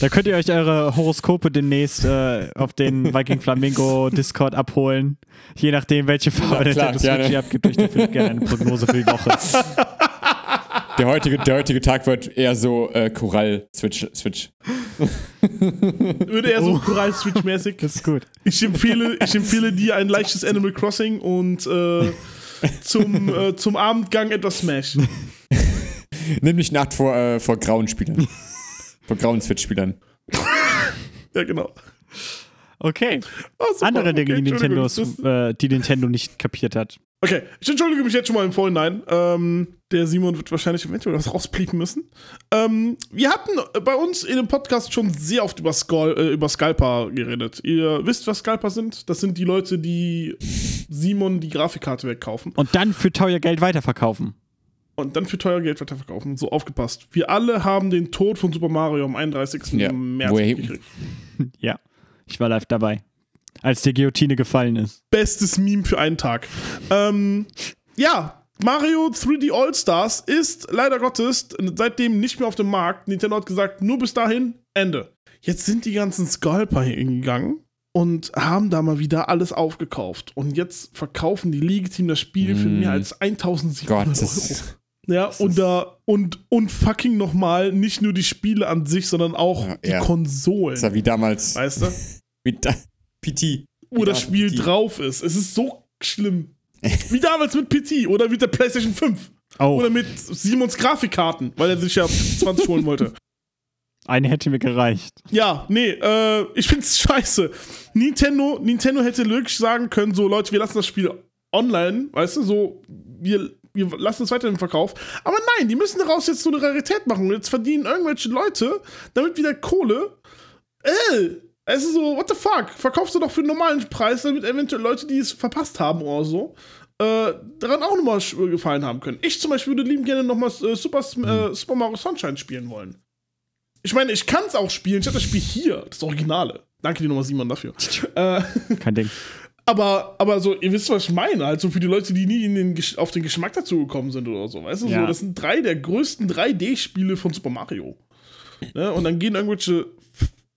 Da könnt ihr euch eure Horoskope demnächst äh, auf den Viking Flamingo Discord abholen. Je nachdem, welche Farbe Ja, klar, Nintendo Switch ihr habt, gebt euch dafür gerne eine Prognose für die Woche. Der heutige, der heutige Tag wird eher so äh, Korall-Switch. Switch. Würde er so Oh. Korall-Switch-mäßig. Das ist gut. Ich empfehle, ich empfehle dir ein leichtes Animal Crossing und äh, zum, äh, zum Abendgang etwas Smash. Nimm nicht Nacht vor, äh, vor grauen Spielern. vor grauen Switch-Spielern. Ja, genau. Okay. Super. Andere Dinge, Okay, die, Nintendo, äh, die Nintendo nicht kapiert hat. Okay, ich entschuldige mich jetzt schon mal im Vorhinein. Ähm, der Simon wird wahrscheinlich eventuell was rauspiepen müssen. Ähm, wir hatten bei uns in dem Podcast schon sehr oft über, Skull, äh, über Scalper geredet. Ihr wisst, was Scalper sind? Das sind die Leute, die Simon die Grafikkarte wegkaufen Und dann für teuer Geld weiterverkaufen. und dann für teuer Geld weiterverkaufen. So aufgepasst. Wir alle haben den Tod von Super Mario am 31. Ja, März gekriegt. Ja, ich war live dabei. Als die Guillotine gefallen ist. bestes Meme für einen Tag. Ähm, ja, Mario 3D All-Stars ist leider Gottes seitdem nicht mehr auf dem Markt. Nintendo hat gesagt, nur bis dahin, Ende. Jetzt sind die ganzen Scalper hingegangen und haben da mal wieder alles aufgekauft. Und jetzt verkaufen die legitim das Spiel für Mm. mehr als 1700 Gott, Euro. ist, Ja, und ist- da und, und fucking nochmal nicht nur die Spiele an sich, sondern auch Ja, die ja. Konsolen. Das war wie damals. Weißt du? Wie da, PT. Wo das Spiel PT. drauf ist. Es ist so schlimm. Wie damals mit PT oder mit der PlayStation 5. Oh, Oder mit Simons Grafikkarten, weil er sich ja 20 holen wollte. eine hätte mir gereicht. Ja, nee, äh, ich find's scheiße. Nintendo, Nintendo hätte wirklich sagen können, so Leute, wir lassen das Spiel online, weißt du, so, wir, wir lassen es weiter im Verkauf. Aber nein, die müssen daraus jetzt so eine Rarität machen. Jetzt verdienen irgendwelche Leute damit wieder Kohle. Äh, es ist so, what the fuck? Verkaufst du doch für einen normalen Preis, damit eventuell Leute, die es verpasst haben oder so, äh, daran auch nochmal gefallen haben können. Ich zum Beispiel würde lieben gerne nochmal äh, Super, äh, Super Mario Sunshine spielen wollen. Ich meine, ich kann es auch spielen. Ich habe das Spiel hier, das Originale. Danke dir nochmal, Simon, dafür. äh, Kein Ding. aber, aber so, ihr wisst, was ich meine. Halt so für die Leute, die nie in den, auf den Geschmack dazu gekommen sind oder so. Weißt du, so, Ja. das sind drei der größten 3D-Spiele von Super Mario. Ne? Und dann gehen irgendwelche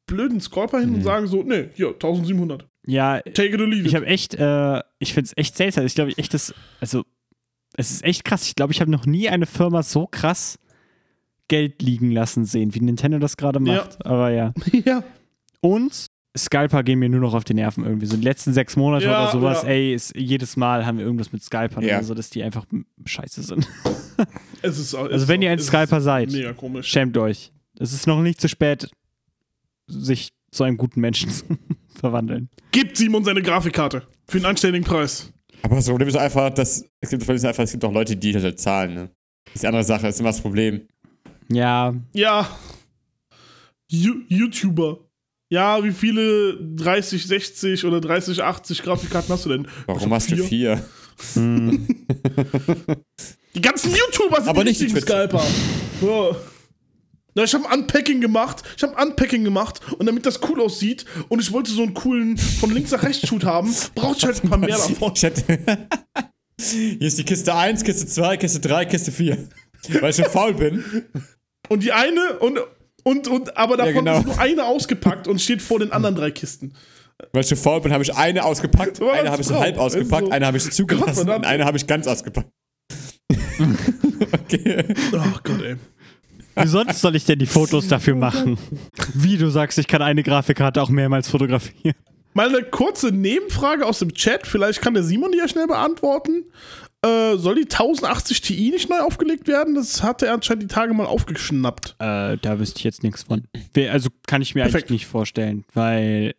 blöden Scalper hin und sagen so, nee, hier, 1700. Ja, Take it or leave ich it. habe echt, äh, ich finde es echt seltsam. Ich glaube, echt das, also, es ist echt krass. Ich glaube, ich habe noch nie eine Firma so krass Geld liegen lassen sehen, wie Nintendo das gerade Ja. macht. Aber ja. ja. Und Scalper gehen mir nur noch auf die Nerven irgendwie. So die letzten sechs Monate Ja, oder sowas, ja. ey, ist, jedes Mal haben wir irgendwas mit Scalpern Ja. oder so, dass die einfach scheiße sind. Es ist, es Also wenn ist- ihr ein Scalper seid, schämt euch. Es ist noch nicht zu spät, sich zu einem guten Menschen zu verwandeln. Gibt Simon seine Grafikkarte. Für einen anständigen Preis. Aber das Problem ist einfach, dass es gibt, das einfach, es gibt auch Leute, die das halt zahlen. Ne? Das ist die andere Sache, das ist immer das Problem. Ja, Ja. You YouTuber. Ja, wie viele 30, 60 oder 30, 80 Grafikkarten hast du denn? Warum hast du vier? hm, Die ganzen YouTuber sind Aber die nicht die. Scalper. Ja. Na, ich habe Unpacking gemacht. Ich habe Unpacking gemacht und damit das cool aussieht und ich wollte so einen coolen von links nach rechts Shoot haben, brauchte ich halt ein paar mehr davon. Hier ist die Kiste 1, Kiste 2, Kiste 3, Kiste 4. Weil ich schon faul bin. Und die eine und und und aber davon genau. ist nur eine ausgepackt und steht vor den anderen drei Kisten. Weil ich schon faul bin, habe ich eine ausgepackt, Aber eine was habe ich so halb ausgepackt, Also, eine habe ich zugelassen und eine habe ich ganz ausgepackt. okay. Oh Gott, ey. Wie sonst soll ich denn die Fotos dafür machen? Wie du sagst, ich kann eine Grafikkarte auch mehrmals fotografieren. Mal eine kurze Nebenfrage aus dem Chat, vielleicht kann der Simon die ja schnell beantworten. Äh, soll die 1080 Ti nicht neu aufgelegt werden? Das hat er anscheinend die Tage mal aufgeschnappt. Äh, da wüsste ich jetzt nichts von. Also kann ich mir Perfekt. eigentlich nicht vorstellen, weil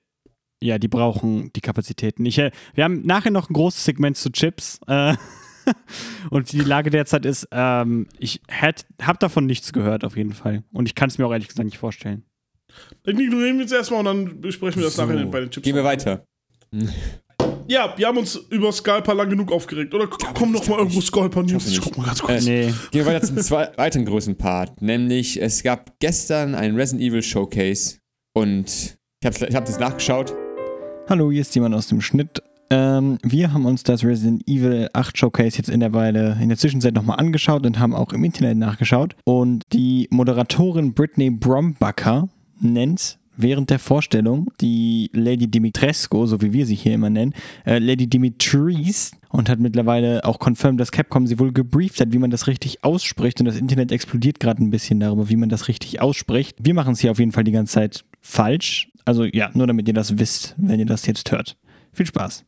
ja, die brauchen die Kapazitäten. Ich, äh, wir haben nachher noch ein großes Segment zu Chips. Äh, und die Lage derzeit ist, ähm, ich habe davon nichts gehört auf jeden Fall. Und ich kann es mir auch ehrlich gesagt nicht vorstellen. Dann ignorieren wir jetzt erstmal und dann besprechen wir das So, nachher bei den Chips. Gehen wir weiter. Ja, wir haben uns über Scalper lang genug aufgeregt. Oder k- kommen noch mal irgendwo Scalper-News? nicht. Ich guck mal ganz kurz. Äh, Nee. Gehen wir weiter zum zwei, weiteren großen Part. Nämlich, es gab gestern ein Resident Evil Showcase und ich habe ich hab das nachgeschaut. Hallo, hier ist jemand aus dem Schnitt. Ähm, wir haben uns das Resident Evil 8 Showcase jetzt in der Weile, in der Zwischenzeit nochmal angeschaut und haben auch im Internet nachgeschaut. Und die Moderatorin Brittany Brombacher nennt während der Vorstellung die Lady Dimitrescu, so wie wir sie hier immer nennen, äh, Lady Dimitris und hat mittlerweile auch confirmed, dass Capcom sie wohl gebrieft hat, wie man das richtig ausspricht und das Internet explodiert gerade ein bisschen darüber, wie man das richtig ausspricht. Wir machen es hier auf jeden Fall die ganze Zeit falsch. Also ja, nur damit ihr das wisst, wenn ihr das jetzt hört. Viel Spaß.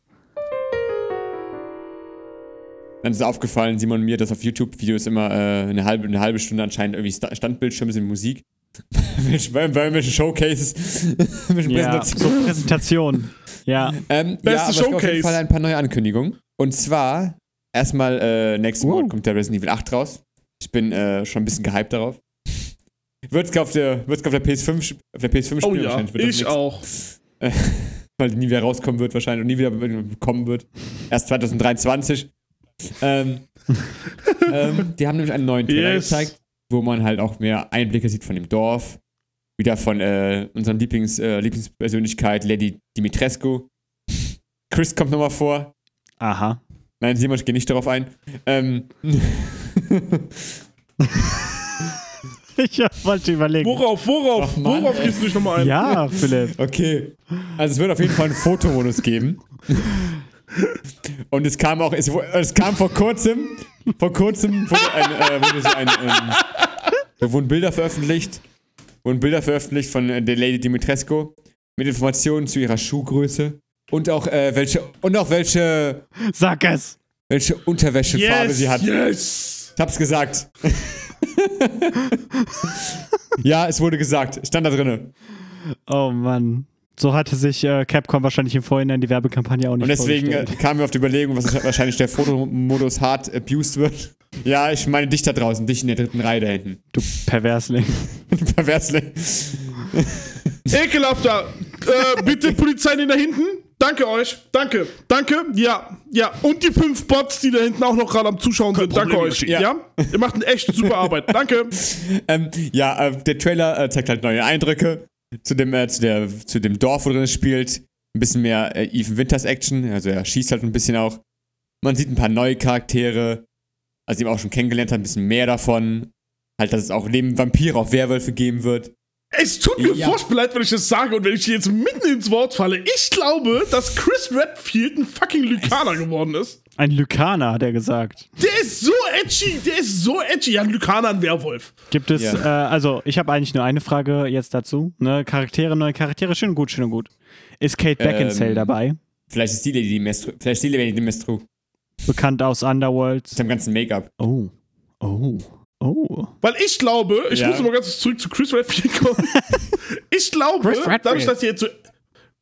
Dann ist aufgefallen, Simon und mir, dass auf YouTube-Videos immer äh, eine, halbe, eine halbe Stunde anscheinend irgendwie Sta- Standbildschirme sind Musik. bei, irgendwelchen Showcases, Ja, Präsentationen. so Präsentation. Ja. Ähm, Beste ja, gibt auf Showcase. jeden Fall ein paar neue Ankündigungen. Und zwar, erstmal, äh, nächsten. Monat kommt der Resident Evil 8 raus. Ich bin äh, schon ein bisschen gehypt darauf. Wird's auf der, wird's auf der PS5, sp- auf der PS5 spielen Oh ja, wahrscheinlich. Wird ich auch. Weil die nie wieder rauskommen wird wahrscheinlich und nie wieder kommen wird. Erst 2023. ähm, ähm, die haben nämlich einen neuen Trailer Yes. gezeigt, wo man halt auch mehr Einblicke sieht von dem Dorf. Wieder von äh, unserer Lieblings, äh, Lieblingspersönlichkeit, Lady Dimitrescu. Chris kommt nochmal vor. Aha. Nein, Simon, ich gehe nicht darauf ein. Ähm, Ich wollte überlegen. Worauf, worauf, Ach, worauf gehst du nicht nochmal ein? Ja, Philipp. okay. Also es wird auf jeden Fall einen Fotomodus geben. Und es kam auch, es, es kam vor kurzem vor kurzem wurde, ein, äh, wurde so ein, ähm, wurden Bilder veröffentlicht, wurden Bilder veröffentlicht von äh, der Lady Dimitrescu mit Informationen zu ihrer Schuhgröße und auch äh, welche und auch welche Sag es! welche Unterwäschefarbe Yes, sie hat. yes. Ich hab's gesagt. ja, es wurde gesagt. Stand da drinne. Oh Mann. So hatte sich äh, Capcom wahrscheinlich im Vorhinein die Werbekampagne auch nicht Und deswegen äh, kamen wir auf die Überlegung, was wahrscheinlich der Fotomodus hart abused wird. Ja, ich meine dich da draußen, dich in der dritten Reihe da hinten. Du Perversling. Perversling. Ekelhafter. Äh, bitte Polizei den da hinten. Danke euch. Danke. Danke. Ja. Ja. Und die fünf Bots, die da hinten auch noch gerade am Zuschauen sind. Danke Problem, euch. ja. Ja. Ihr macht eine echt super Arbeit. Danke. Ähm, ja, äh, der Trailer äh, zeigt halt neue Eindrücke zu dem, äh, zu, der, zu dem Dorf, wo drin es spielt. Ein bisschen mehr äh, Even Winters Action, also er schießt halt ein bisschen auch. Man sieht ein paar neue Charaktere, also die man auch schon kennengelernt hat, ein bisschen mehr davon. Halt, dass es auch neben Vampire auch Werwölfe geben wird. Es tut mir Ja. furchtbar leid, wenn ich das sage und wenn ich jetzt mitten ins Wort falle. Ich glaube, dass Chris Redfield ein fucking Lykaner geworden ist. Ein Lykaner, hat er gesagt. Der ist so edgy. Der ist so edgy. Ja, ein Lykaner, ein Werwolf. Gibt es, Ja. äh, also ich habe eigentlich nur eine Frage jetzt dazu. Ne? Charaktere, neue Charaktere, schön und gut, schön und gut. Ist Kate Beckinsale Ähm, dabei? Vielleicht ist die Lady Dimestru. Vielleicht ist die Lady Dimestru. Bekannt aus Underworld. Mit dem ganzen Make-up. Oh. Oh. Oh. Weil ich glaube, ich Ja. muss mal ganz kurz zurück zu Chris Redfield kommen. ich glaube, Chris Redfield. dadurch, dass er jetzt so.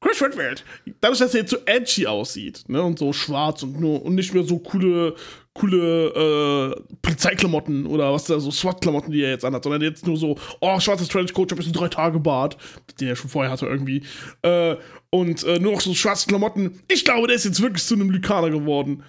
Chris Redfield, dadurch, dass er jetzt so edgy aussieht, ne, und so schwarz und nur und nicht mehr so coole, coole äh, Polizeiklamotten oder was da so SWAT-Klamotten, die er jetzt anhat, sondern jetzt nur so, oh, schwarzes Trenchcoat, ich hab jetzt drei Tage Bart, den er schon vorher hatte irgendwie, äh, und äh, nur noch so schwarze Klamotten. Ich glaube, der ist jetzt wirklich zu einem Lykaner geworden.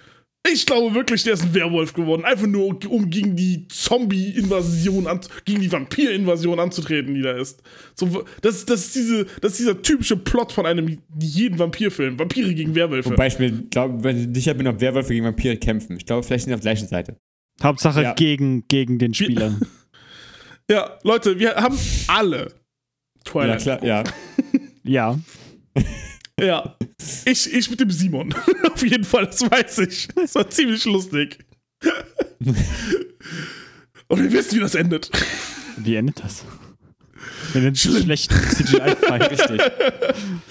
Ich glaube wirklich, der ist ein Werwolf geworden. Einfach nur, um gegen die Zombie-Invasion, gegen die Vampir-Invasion anzutreten, die da ist. So, das, das, ist diese, das ist dieser typische Plot von einem jeden Vampirfilm. Vampire gegen Werwölfe. Wobei ich mir glaub, wenn ich sicher bin, ob Werwölfe gegen Vampire kämpfen. Ich glaube, vielleicht sind sie auf der gleichen Seite. Hauptsache Ja. gegen, gegen den Spieler. ja, Leute, wir haben alle Ja, Twilight. klar, ja. ja. Ja. Ich, ich mit dem Simon. Auf jeden Fall, das weiß ich. Das war ziemlich lustig. Und wir wissen, wie das endet. Wie endet das? In den schlechten CGI-Fight. Richtig.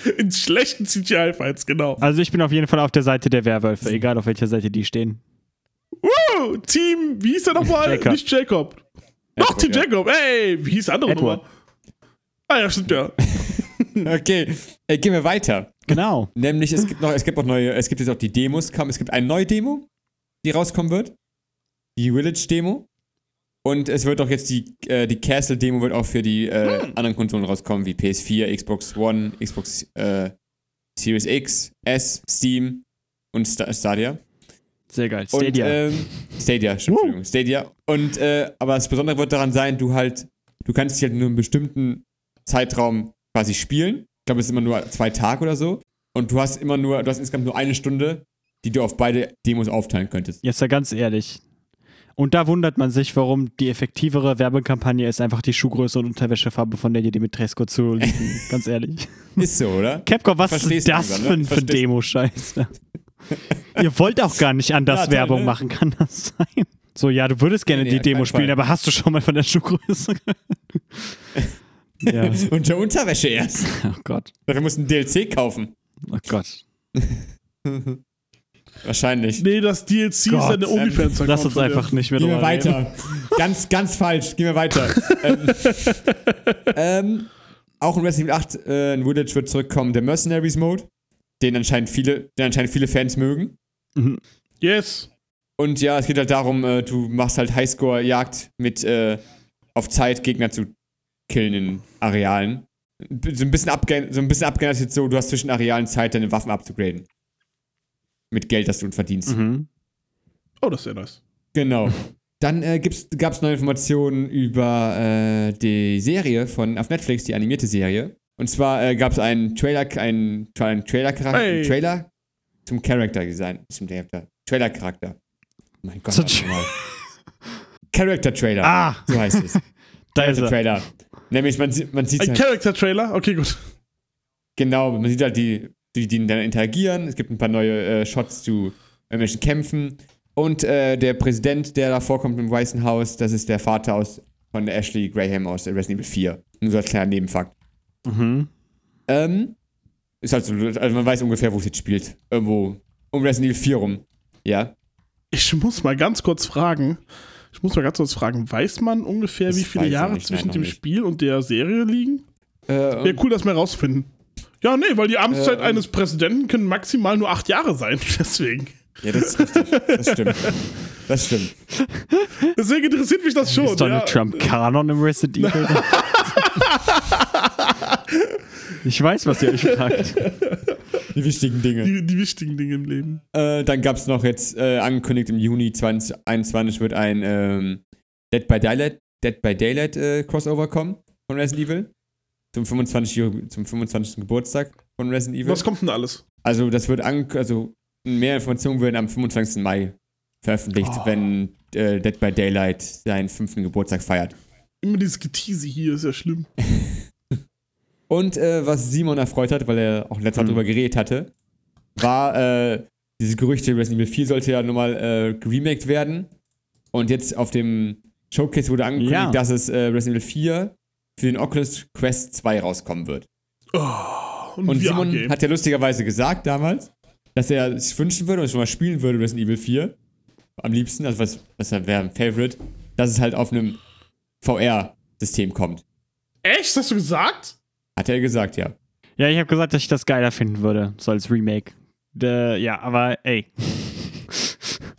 In schlechten CGI-Fights, genau. Also ich bin auf jeden Fall auf der Seite der Werwölfe, egal auf welcher Seite die stehen. Woo! Team, wie hieß der nochmal? Jacob. Nicht Jacob. Doch, Team ja. Jacob. Ey, wie hieß der andere Edward. nochmal? Ah ja, stimmt ja. Okay, äh, gehen wir weiter. Genau. Nämlich, es gibt noch, es gibt auch neue, es gibt jetzt auch die Demos, kam, es gibt eine neue Demo, die rauskommen wird. Die Village-Demo. Und es wird auch jetzt die, äh, die Castle-Demo wird auch für die äh, anderen Konsolen rauskommen, wie PS4, Xbox One, Xbox äh, Series X, S, Steam und Sta Stadia. Sehr geil. Und, Stadia. ähm, Stadia, stimmt, Entschuldigung, Stadia. Und, äh, aber das Besondere wird daran sein, du halt, du kannst dich halt nur einen bestimmten Zeitraum quasi spielen. Ich glaube, es ist immer nur zwei Tage oder so. Und du hast immer nur, du hast insgesamt nur eine Stunde, die du auf beide Demos aufteilen könntest. Jetzt mal ganz ehrlich. Und da wundert man sich, warum die effektivere Werbekampagne ist, einfach die Schuhgröße und Unterwäschefarbe von Lady Dimitrescu zu liegen. ganz ehrlich. Ist so, oder? Capcom, was ist Verstehst du das langsam, für, ne? ein- für ein Verstehst- Demo-Scheiß? Ihr wollt auch gar nicht anders Ja, Werbung ne? machen, kann das sein? So, ja, du würdest gerne Nee, nee, die Demo spielen, Fall. aber hast du schon mal von der Schuhgröße gehört? ja. Unter Unterwäsche erst. Oh Gott. Dafür musst du einen DLC kaufen. Oh Gott. Wahrscheinlich. Nee, das DLC ist Gott, eine OnlyFans-Account. Lass uns einfach nicht mehr Gehen wir weiter. ganz, ganz falsch. Gehen wir weiter. ähm, ähm, auch in Resident Evil 8 äh, in Village wird zurückkommen der Mercenaries Mode, den anscheinend viele, den anscheinend viele Fans mögen. Yes. Und ja, es geht halt darum, äh, du machst halt Highscore-Jagd mit äh, auf Zeit Gegner zu killen in Arealen. So ein bisschen, abge so ein bisschen abgeändert jetzt so, du hast zwischen Arealen Zeit, deine Waffen abzugraden. Mit Geld, das du verdienst. Mhm. Oh, das ist sehr nice. Genau. Dann äh, gab es neue Informationen über äh, die Serie von auf Netflix, die animierte Serie. Und zwar äh, gab es einen Trailer, einen, einen Trailer-Charakter, Hey. Trailer zum Character Design, zum Charakter, Trailer-Charakter. Mein Gott. Character-Trailer, Ah, so heißt es. da ist er. Character-Trailer. Nämlich, man, sieht- man sieht Ein halt, Character-Trailer? Okay, gut. genau, man sieht halt die, die, die dann interagieren. Es gibt ein paar neue äh, Shots zu irgendwelchen Kämpfen. Und äh, der Präsident, der da vorkommt im Weißen Haus, das ist der Vater aus, von Ashley Graham aus Resident Evil 4. Nur so als kleiner Nebenfakt. Mhm. Ähm, ist halt so, also man weiß ungefähr, wo es jetzt spielt. Irgendwo um Resident Evil 4 rum. Ja. Ich muss mal ganz kurz fragen. Ich muss mal ganz kurz fragen, weiß man ungefähr, Das wie viele Jahre nicht, zwischen nein, dem nicht. Spiel und der Serie liegen? Äh, Wäre cool, das mal rausfinden. Ja, nee, weil die Amtszeit Äh, eines Präsidenten können maximal nur acht Jahre sein. Deswegen. ja, das ist richtig. Das stimmt. Das stimmt. Deswegen interessiert mich das schon. Ist Donald ja. Trump Kanon im Resident Evil? ich weiß, was ihr euch fragt. Die wichtigen Dinge. Die, die wichtigen Dinge im Leben. Äh, dann gab es noch jetzt äh, angekündigt, im Juni 2021 wird ein ähm, Dead by Daylight, Dead by Daylight äh, Crossover kommen von Resident Evil. Zum 25. Jahr- zum 25. Geburtstag von Resident Evil. Was kommt denn alles? Also, das wird an, also mehr Informationen werden am 25. Mai veröffentlicht, Oh. wenn äh, Dead by Daylight seinen fünften Geburtstag feiert. Immer dieses Getease hier ist ja schlimm. Und äh, was Simon erfreut hat, weil er auch letztes Mal Hm. drüber geredet hatte, war äh, diese Gerüchte, Resident Evil 4 sollte ja nochmal äh, geremaked werden. Und jetzt auf dem Showcase wurde angekündigt, Ja. dass es äh, Resident Evil 4 für den Oculus Quest 2 rauskommen wird. Und, Und VR Simon hat ja lustigerweise gesagt damals, dass er sich wünschen würde und schon mal spielen würde, Resident Evil 4. Am liebsten, also was, was wäre ein Favorite, dass es halt auf einem VR-System kommt. Echt? Hast du gesagt? Hat er gesagt, ja. Ja, ich habe gesagt, dass ich das geiler finden würde, so als Remake. Äh, ja, aber ey.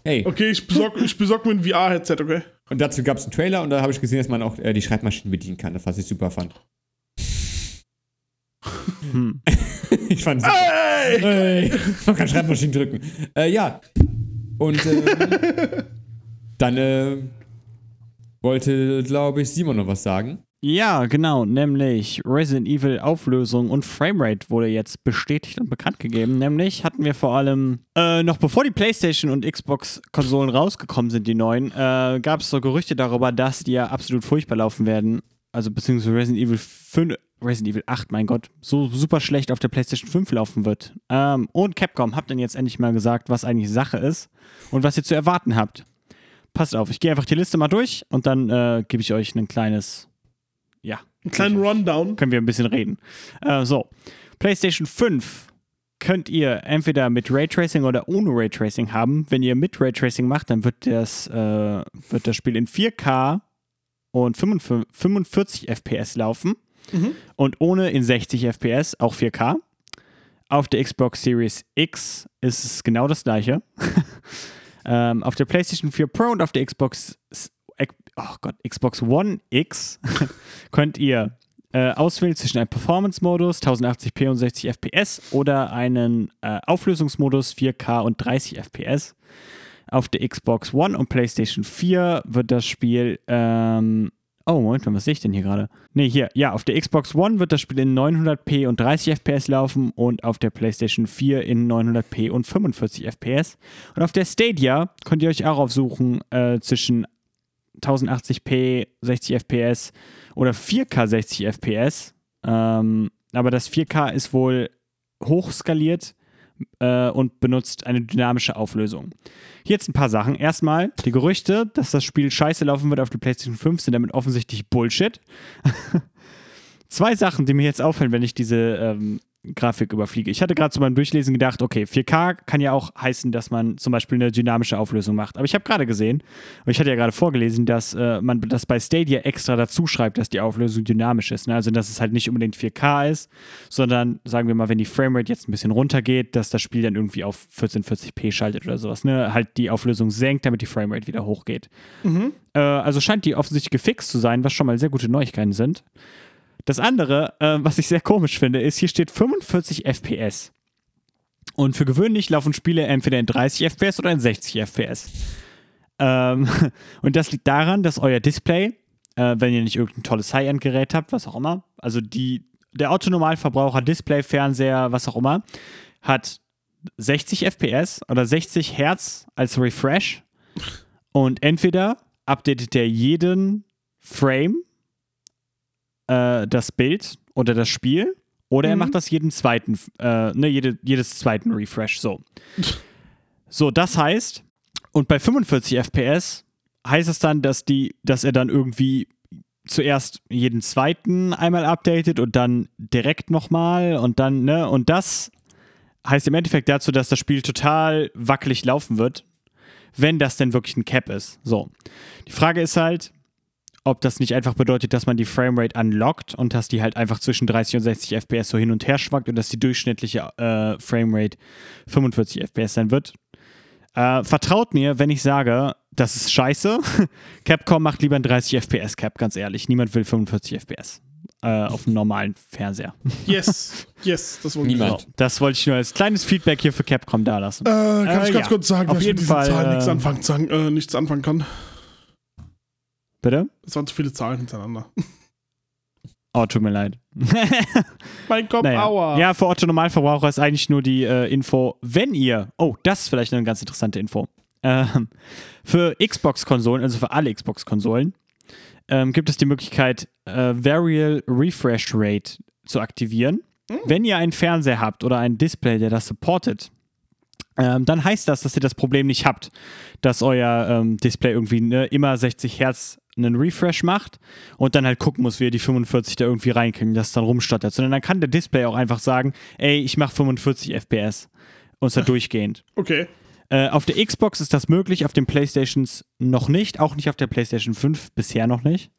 Hey, Okay, ich besorg, ich besorg mir ein VR-Headset, okay? und dazu gab es einen Trailer und da habe ich gesehen, dass man auch äh, die Schreibmaschinen bedienen kann, was ich super fand. Hm. ich fand es super. Hey! Hey, man kann Schreibmaschinen drücken. Äh, ja. Und ähm, dann äh, wollte, glaube ich, Simon noch was sagen. Ja, genau, nämlich Resident Evil Auflösung und Framerate wurde jetzt bestätigt und bekannt gegeben. Nämlich hatten wir vor allem, äh, noch bevor die PlayStation und Xbox-Konsolen rausgekommen sind, die neuen, äh, gab es so Gerüchte darüber, dass die ja absolut furchtbar laufen werden. Also beziehungsweise Resident Evil 5, Resident Evil 8, mein Gott, so super schlecht auf der PlayStation 5 laufen wird. Ähm, und Capcom hat dann jetzt endlich mal gesagt, was eigentlich Sache ist und was ihr zu erwarten habt. Passt auf, ich gehe einfach die Liste mal durch und dann äh, gebe ich euch ein kleines, Einen kleinen Rundown. können wir ein bisschen reden. Äh, so, PlayStation 5 könnt ihr entweder mit Raytracing oder ohne Raytracing haben. Wenn ihr mit Raytracing macht, dann wird das, äh, wird das Spiel in 4K und 45, 45 FPS laufen Mhm. und ohne in 60 FPS, auch 4K. Auf der Xbox Series X ist es genau das gleiche. ähm, auf der PlayStation 4 Pro und auf der Xbox, oh Gott, Xbox One X könnt ihr äh, auswählen zwischen einem Performance-Modus, 1080p und 60 FPS oder einen äh, Auflösungsmodus 4K und 30 FPS. Auf der Xbox One und PlayStation 4 wird das Spiel ähm, Oh, Moment was sehe ich denn hier gerade? Nee, hier, ja, auf der Xbox One wird das Spiel in 900p und 30 FPS laufen und auf der PlayStation 4 in 900p und 45 FPS. Und auf der Stadia könnt ihr euch auch aufsuchen äh, zwischen 1080p 60 FPS oder 4K 60 FPS. Ähm, aber das 4K ist wohl hochskaliert äh, und benutzt eine dynamische Auflösung. Hier jetzt ein paar Sachen. Erstmal, die Gerüchte, dass das Spiel scheiße laufen wird auf der PlayStation 5, sind damit offensichtlich Bullshit. Zwei Sachen, die mir jetzt auffallen, wenn ich diese ähm, Grafik überfliege. Ich hatte gerade zu meinem Durchlesen gedacht, okay, 4K kann ja auch heißen, dass man zum Beispiel eine dynamische Auflösung macht. Aber ich habe gerade gesehen, und ich hatte ja gerade vorgelesen, dass äh, man das bei Stadia extra dazu schreibt, dass die Auflösung dynamisch ist. Ne? Also, dass es halt nicht unbedingt 4K ist, sondern sagen wir mal, wenn die Framerate jetzt ein bisschen runtergeht, dass das Spiel dann irgendwie auf 1440p schaltet oder sowas. Ne? Halt die Auflösung senkt, damit die Framerate wieder hochgeht. Äh, also scheint die offensichtlich gefixt zu sein, was schon mal sehr gute Neuigkeiten sind. Das andere, äh, was ich sehr komisch finde, ist, hier steht 45 FPS. Und für gewöhnlich laufen Spiele entweder in 30 FPS oder in 60 FPS. Ähm, und das liegt daran, dass euer Display, äh, wenn ihr nicht irgendein tolles High-End-Gerät habt, was auch immer, also die, der Autonormalverbraucher, Display, Fernseher, was auch immer, hat 60 FPS oder 60 Hertz als Refresh. Und entweder updatet er jeden Frame äh, das Bild oder das Spiel oder er Mhm. macht das jeden zweiten, äh, ne, jede, jedes zweiten Refresh so. so, das heißt, Und bei 45 FPS heißt es dann, dass die, dass er dann irgendwie zuerst jeden zweiten einmal updatet und dann direkt nochmal und dann, ne, und das heißt im Endeffekt dazu, dass das Spiel total wackelig laufen wird, wenn das denn wirklich ein Cap ist. So. Die Frage ist halt, ob das nicht einfach bedeutet, dass man die Framerate unlockt und dass die halt einfach zwischen 30 und 60 FPS so hin und her schwankt und dass die durchschnittliche äh, Framerate 45 FPS sein wird. Äh, vertraut mir, wenn ich sage, das ist scheiße. Capcom macht lieber ein 30 FPS Cap, ganz ehrlich. Niemand will 45 FPS äh, auf einem normalen Fernseher. Yes, yes, das wollte ich Niemand. sagen. Das wollte ich nur als kleines Feedback hier für Capcom da lassen. Äh, kann Äh, ich ganz ja. kurz sagen, Auf dass ich jeden mit diesen Fall, Zahlen nichts äh, anfangen, sagen, äh, nichts anfangen kann. Bitte? Es waren zu viele Zahlen hintereinander. Oh, tut mir leid. mein Kopf, Naja. aua. Ja, für Otto Normalverbraucher ist eigentlich nur die äh, Info, wenn ihr, oh, das ist vielleicht eine ganz interessante Info. Ähm, für Xbox-Konsolen, also für alle Xbox-Konsolen, ähm, gibt es die Möglichkeit, äh, Variable Refresh Rate zu aktivieren. Wenn ihr einen Fernseher habt oder ein Display, der das supportet, ähm, dann heißt das, dass ihr das Problem nicht habt, dass euer ähm, Display irgendwie ne, immer 60 Hertz einen Refresh macht und dann halt gucken muss, wie ihr die 45 da irgendwie reinkriegen, dass es dann rumstottert. Sondern dann kann der Display auch einfach sagen, ey, ich mache 45 FPS und zwar durchgehend. Okay. Äh, auf der Xbox ist das möglich, auf den Playstations noch nicht, auch nicht auf der Playstation 5, bisher noch nicht.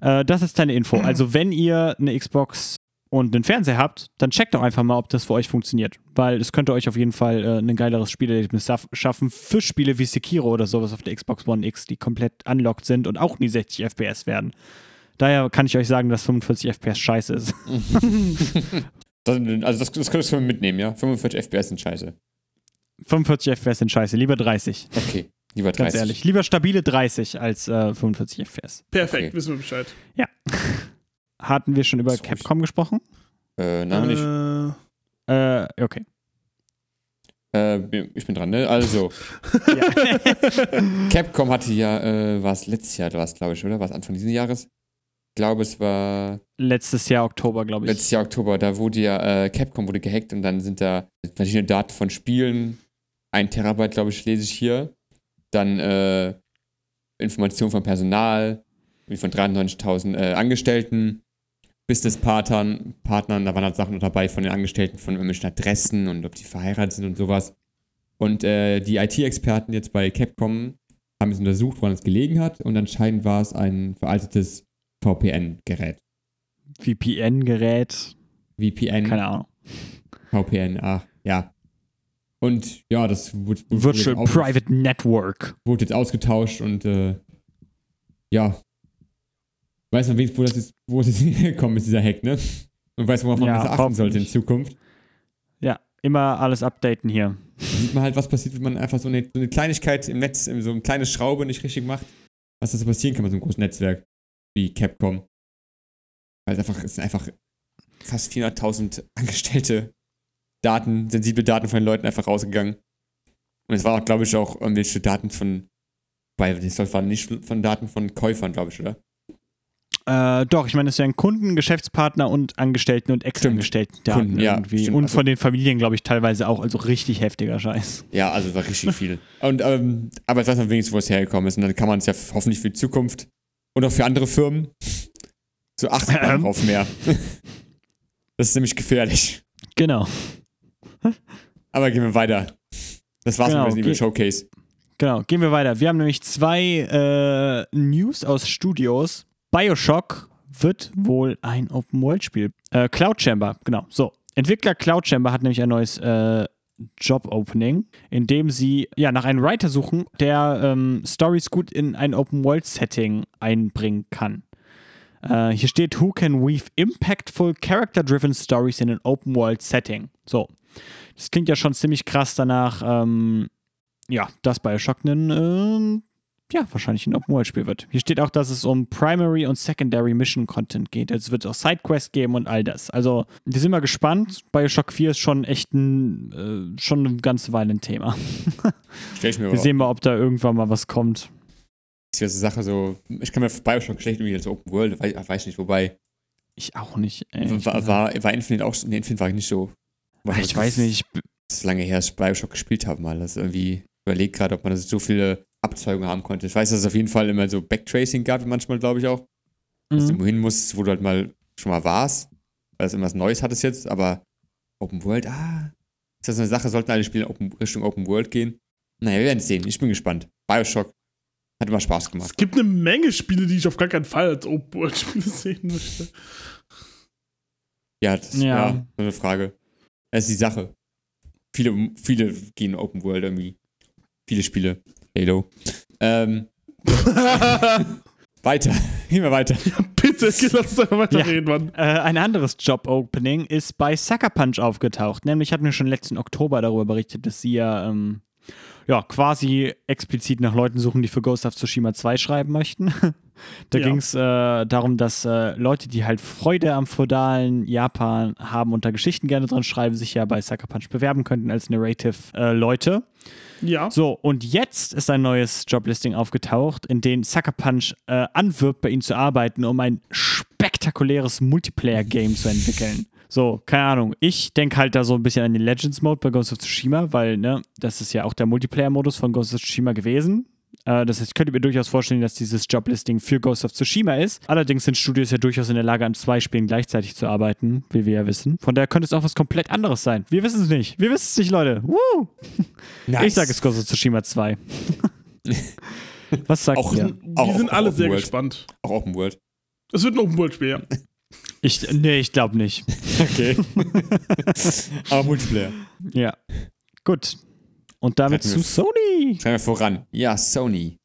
Äh, das ist deine Info. Also wenn ihr eine Xbox und einen Fernseher habt, dann checkt doch einfach mal, ob das für euch funktioniert. Weil es könnte euch auf jeden Fall äh, ein geileres Spielerlebnis schaff- schaffen für Spiele wie Sekiro oder sowas auf der Xbox One X, die komplett unlocked sind und auch nie 60 FPS werden. Daher kann ich euch sagen, dass 45 FPS scheiße ist. Das, also das, das könntest du mitnehmen, ja? 45 FPS sind scheiße. 45 FPS sind scheiße, lieber 30. Okay, lieber 30. Ganz ehrlich. Lieber stabile 30 als äh, 45 FPS. Perfekt, Okay. wissen wir Bescheid. Hatten wir schon über Capcom gesprochen? Äh, nein, nicht. Äh, Äh, okay. Äh, ich bin dran, ne? Also, Capcom hatte ja, äh, war es letztes Jahr, war es, glaube ich, oder? War es Anfang dieses Jahres? Ich glaube, es war Letztes Jahr Oktober, glaube ich. letztes Jahr Oktober, da wurde ja, äh, Capcom wurde gehackt und dann sind da verschiedene Daten von Spielen, ein Terabyte, glaube ich, lese ich hier. Dann äh, Informationen von Personal, wie von 93.000 äh, Angestellten, Businesspartnern, Partnern, da waren halt Sachen dabei von den Angestellten, von irgendwelchen Adressen und ob die verheiratet sind und sowas. Und äh, die IT-Experten jetzt bei Capcom haben es untersucht, woran es gelegen hat und anscheinend war es ein veraltetes VPN-Gerät. VPN-Gerät, VPN. keine Ahnung. VPN, ach, ja. Und ja, das wurde, wurde, Virtual Private Network. wurde jetzt ausgetauscht und äh, ja. Weiß man wenigstens, wo das ist, wo es jetzt hingekommen ist, dieser Hack, ne? Und weiß, worauf man Ja, achten sollte in. Zukunft. Ja, immer alles updaten hier. Da sieht man halt, was passiert, wenn man einfach so eine, so eine Kleinigkeit im Netz, so eine kleine Schraube nicht richtig macht. Was da so passieren kann bei so einem großen Netzwerk wie Capcom. Weil es einfach, es sind einfach fast 400.000 Angestellte Daten, sensible Daten von den Leuten einfach rausgegangen. Und es waren auch, glaube ich, auch irgendwelche Daten von, weil das waren nicht von Daten von Käufern, glaube ich, oder? Äh, doch, ich meine, es wären Kunden, Geschäftspartner und Angestellten und Ex-Angestellten Kunden, ja, irgendwie. stimmt. Und Also- von den Familien, glaube ich, teilweise auch. Also richtig heftiger Scheiß. Ja, also es war richtig viel. Und, ähm, aber jetzt weiß man wenigstens, wo es hergekommen ist. Und dann kann man es ja hoffentlich für die Zukunft und auch für andere Firmen so achten Ähm. darauf mehr. Das ist nämlich gefährlich. Genau. Aber gehen wir weiter. Das war's Genau, mit dem Showcase. Genau, gehen wir weiter. Wir haben nämlich zwei äh, News aus Studios. Bioshock wird wohl ein Open-World-Spiel. Äh, Cloud Chamber, genau. So, Entwickler Cloud Chamber hat nämlich ein neues äh, Job-Opening, in dem sie ja nach einem Writer suchen, der ähm, Stories gut in ein Open-World-Setting einbringen kann. Äh, hier steht, who can weave impactful, character-driven stories in an Open-World-Setting. So, das klingt ja schon ziemlich krass danach, ähm, ja, dass Bioshock ein, ähm, ja, wahrscheinlich ein Open-World-Spiel wird. Hier steht auch, dass es um Primary und Secondary Mission Content geht. Es wird auch Sidequests geben und all das. Also, wir sind mal gespannt. Bioshock 4 ist schon echt ein, äh, schon eine ganze Weile ein Thema. Stell ich mir Wir sehen mal, ob da irgendwann mal was kommt. ist ja so Sache so. Ich kann mir Bioshock schlecht irgendwie als Open World, weiß, weiß nicht, wobei. Ich auch nicht. Ey, war, war, war Infinite auch. Nee, Infinite war ich nicht so. War ich weiß nicht. Ich, Das ist lange her, dass ich Bioshock gespielt habe, mal. Das irgendwie. überlege gerade, ob man so viele Abzweigungen haben konnte. Ich weiß, dass es auf jeden Fall immer so Backtracing gab, manchmal, glaube ich auch. Dass du Mhm. wohin musst, wo du halt mal schon mal warst, weil es immer was Neues hattest jetzt, aber Open World, ah, ist das eine Sache, sollten alle Spiele Open, Richtung Open World gehen? Naja, wir werden es sehen. Ich bin gespannt. Bioshock hat immer Spaß gemacht. Es gibt eine Menge Spiele, die ich auf gar keinen Fall als Open World Spiele sehen möchte. Ja, das Ja. ja. so eine Frage. Das ist die Sache. Viele, viele gehen Open World irgendwie. Viele Spiele. Halo. Ähm, weiter. Gehen wir weiter. Bitte, lass uns einfach weiterreden, Mann. Äh, ein anderes Job-Opening ist bei Sucker Punch aufgetaucht. Nämlich hatten wir schon letzten Oktober darüber berichtet, dass sie ja, ähm, ja quasi explizit nach Leuten suchen, die für Ghost of Tsushima 2 schreiben möchten. da Ja. ging es äh, darum, dass äh, Leute, die halt Freude am feudalen Japan haben und da Geschichten gerne dran schreiben, sich ja bei Sucker Punch bewerben könnten als Narrative-Leute. Ja. So, und jetzt ist ein neues Joblisting aufgetaucht, in dem Sucker Punch äh, anwirbt, bei ihnen zu arbeiten, um ein spektakuläres Multiplayer-Game zu entwickeln. So, keine Ahnung. Ich denke halt da so ein bisschen an den Legends-Mode bei Ghost of Tsushima, weil, ne, das ist ja auch der Multiplayer-Modus von Ghost of Tsushima gewesen. Äh, das heißt, ich könnte mir durchaus vorstellen, dass dieses Joblisting für Ghost of Tsushima ist. Allerdings sind Studios ja durchaus in der Lage, an zwei Spielen gleichzeitig zu arbeiten, wie wir ja wissen. Von daher könnte es auch was komplett anderes sein. Wir wissen es nicht. Wir wissen es nicht, Leute. Woo! Ich sage es Ghost of Tsushima 2. Was sagt Auch- ihr? Wir sind auch alle sehr World. gespannt. Auch Open World. Es wird ein Open World Spiel, ja. Ich, nee, ich glaube nicht. Okay. Aber Multiplayer. Ja. Gut. Und damit zu Sony. Schreiben wir voran. Ja, Sony.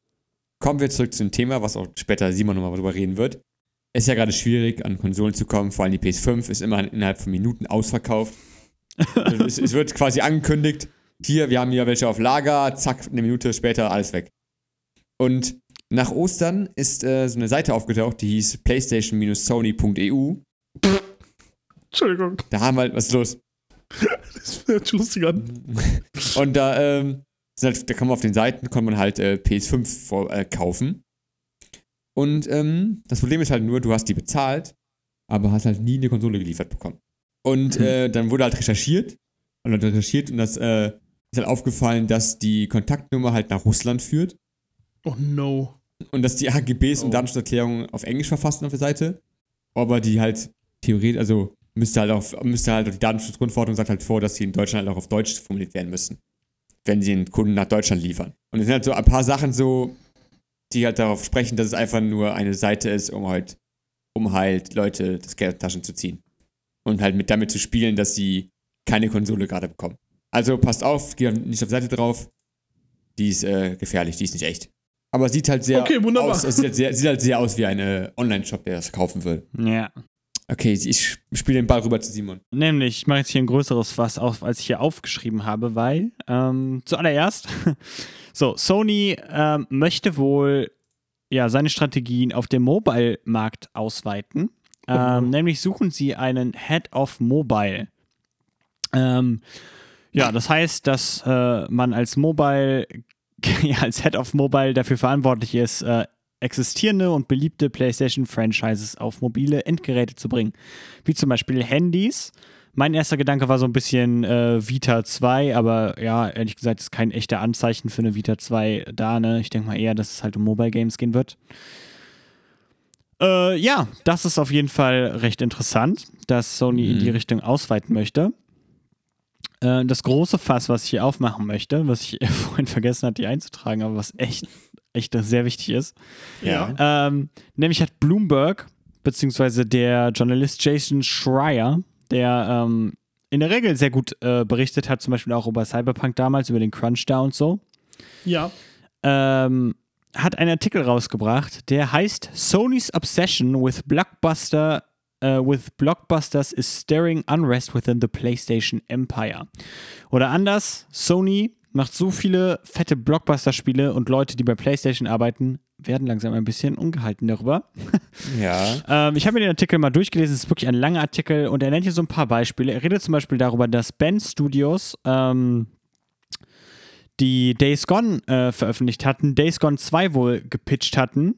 Kommen wir zurück zum Thema, was auch später Simon nochmal drüber reden wird. Es ist ja gerade schwierig, an Konsolen zu kommen. Vor allem die PS5 ist immer innerhalb von Minuten ausverkauft. Also es, es wird quasi angekündigt, hier, wir haben hier welche auf Lager, zack, eine Minute später alles weg. Und nach Ostern ist äh, so eine Seite aufgetaucht, die hieß playstation-sony.eu. Entschuldigung, Da haben wir halt, was ist los? das hört sich lustig an. Und da, ähm, halt, da kann man auf den Seiten, kann man halt äh, PS5 vor, äh, kaufen. Und ähm, das Problem ist halt nur, du hast die bezahlt, aber hast halt nie eine Konsole geliefert bekommen. Und Mhm. äh, dann wurde halt recherchiert, und dann recherchiert und das äh, ist halt aufgefallen, dass die Kontaktnummer halt nach Russland führt Oh no. Und dass die AGBs Oh. und Datenschutzerklärungen auf Englisch verfasst sind auf der Seite, aber die halt theoretisch, also müsste halt auch, müsste halt die Datenschutzgrundverordnung sagt halt vor, dass die in Deutschland halt auch auf Deutsch formuliert werden müssen, wenn sie den Kunden nach Deutschland liefern. Und es sind halt so ein paar Sachen so, die halt darauf sprechen, dass es einfach nur eine Seite ist, um halt, um halt Leute das Geld aus Taschen zu ziehen. Und halt mit damit zu spielen, dass sie keine Konsole gerade bekommen. Also passt auf, geht nicht auf die Seite drauf. Die ist äh, gefährlich, die ist nicht echt. Aber sieht halt sehr Okay, wunderbar. aus, es sieht halt sehr, sieht halt sehr aus wie ein Online-Shop, der das kaufen will. Ja. Okay, ich spiele den Ball rüber zu Simon. Nämlich, ich mache jetzt hier ein größeres Fass auf, als ich hier aufgeschrieben habe, weil ähm, zuallererst, so, Sony ähm, möchte wohl ja seine Strategien auf dem Mobile-Markt ausweiten. Ähm, nämlich suchen sie einen Head of Mobile. Ähm, ja, das heißt, dass äh, man als Mobile, ja, als Head of Mobile dafür verantwortlich ist, äh, existierende und beliebte PlayStation-Franchises auf mobile Endgeräte zu bringen. Wie zum Beispiel Handys. Mein erster Gedanke war so ein bisschen äh, Vita 2, aber ja, ehrlich gesagt, ist kein echter Anzeichen für eine Vita 2 da, ne? Ich denke mal eher, dass es halt um Mobile Games gehen wird. Äh, ja, das ist auf jeden Fall recht interessant, dass Sony in die Richtung ausweiten möchte. Äh, das große Fass, was ich hier aufmachen möchte, was ich vorhin vergessen hatte, hier einzutragen, aber was echt, echt sehr wichtig ist, Ja. ähm, nämlich hat Bloomberg, beziehungsweise der Journalist Jason Schreier, der ähm, in der Regel sehr gut äh, berichtet hat, zum Beispiel auch über Cyberpunk damals, über den Crunch da und so, Ja. ähm, hat einen Artikel rausgebracht, der heißt Sony's Obsession with Blockbuster äh, with Blockbusters is stirring unrest within the PlayStation Empire. Oder anders, Sony macht so viele fette Blockbuster-Spiele und Leute, die bei PlayStation arbeiten, werden langsam ein bisschen ungehalten darüber. Ja. Ähm, ich habe mir den Artikel mal durchgelesen, es ist wirklich ein langer Artikel und er nennt hier so ein paar Beispiele. Er redet zum Beispiel darüber, dass Ben Studios ähm, die Days Gone äh, veröffentlicht hatten, Days Gone 2 wohl gepitcht hatten,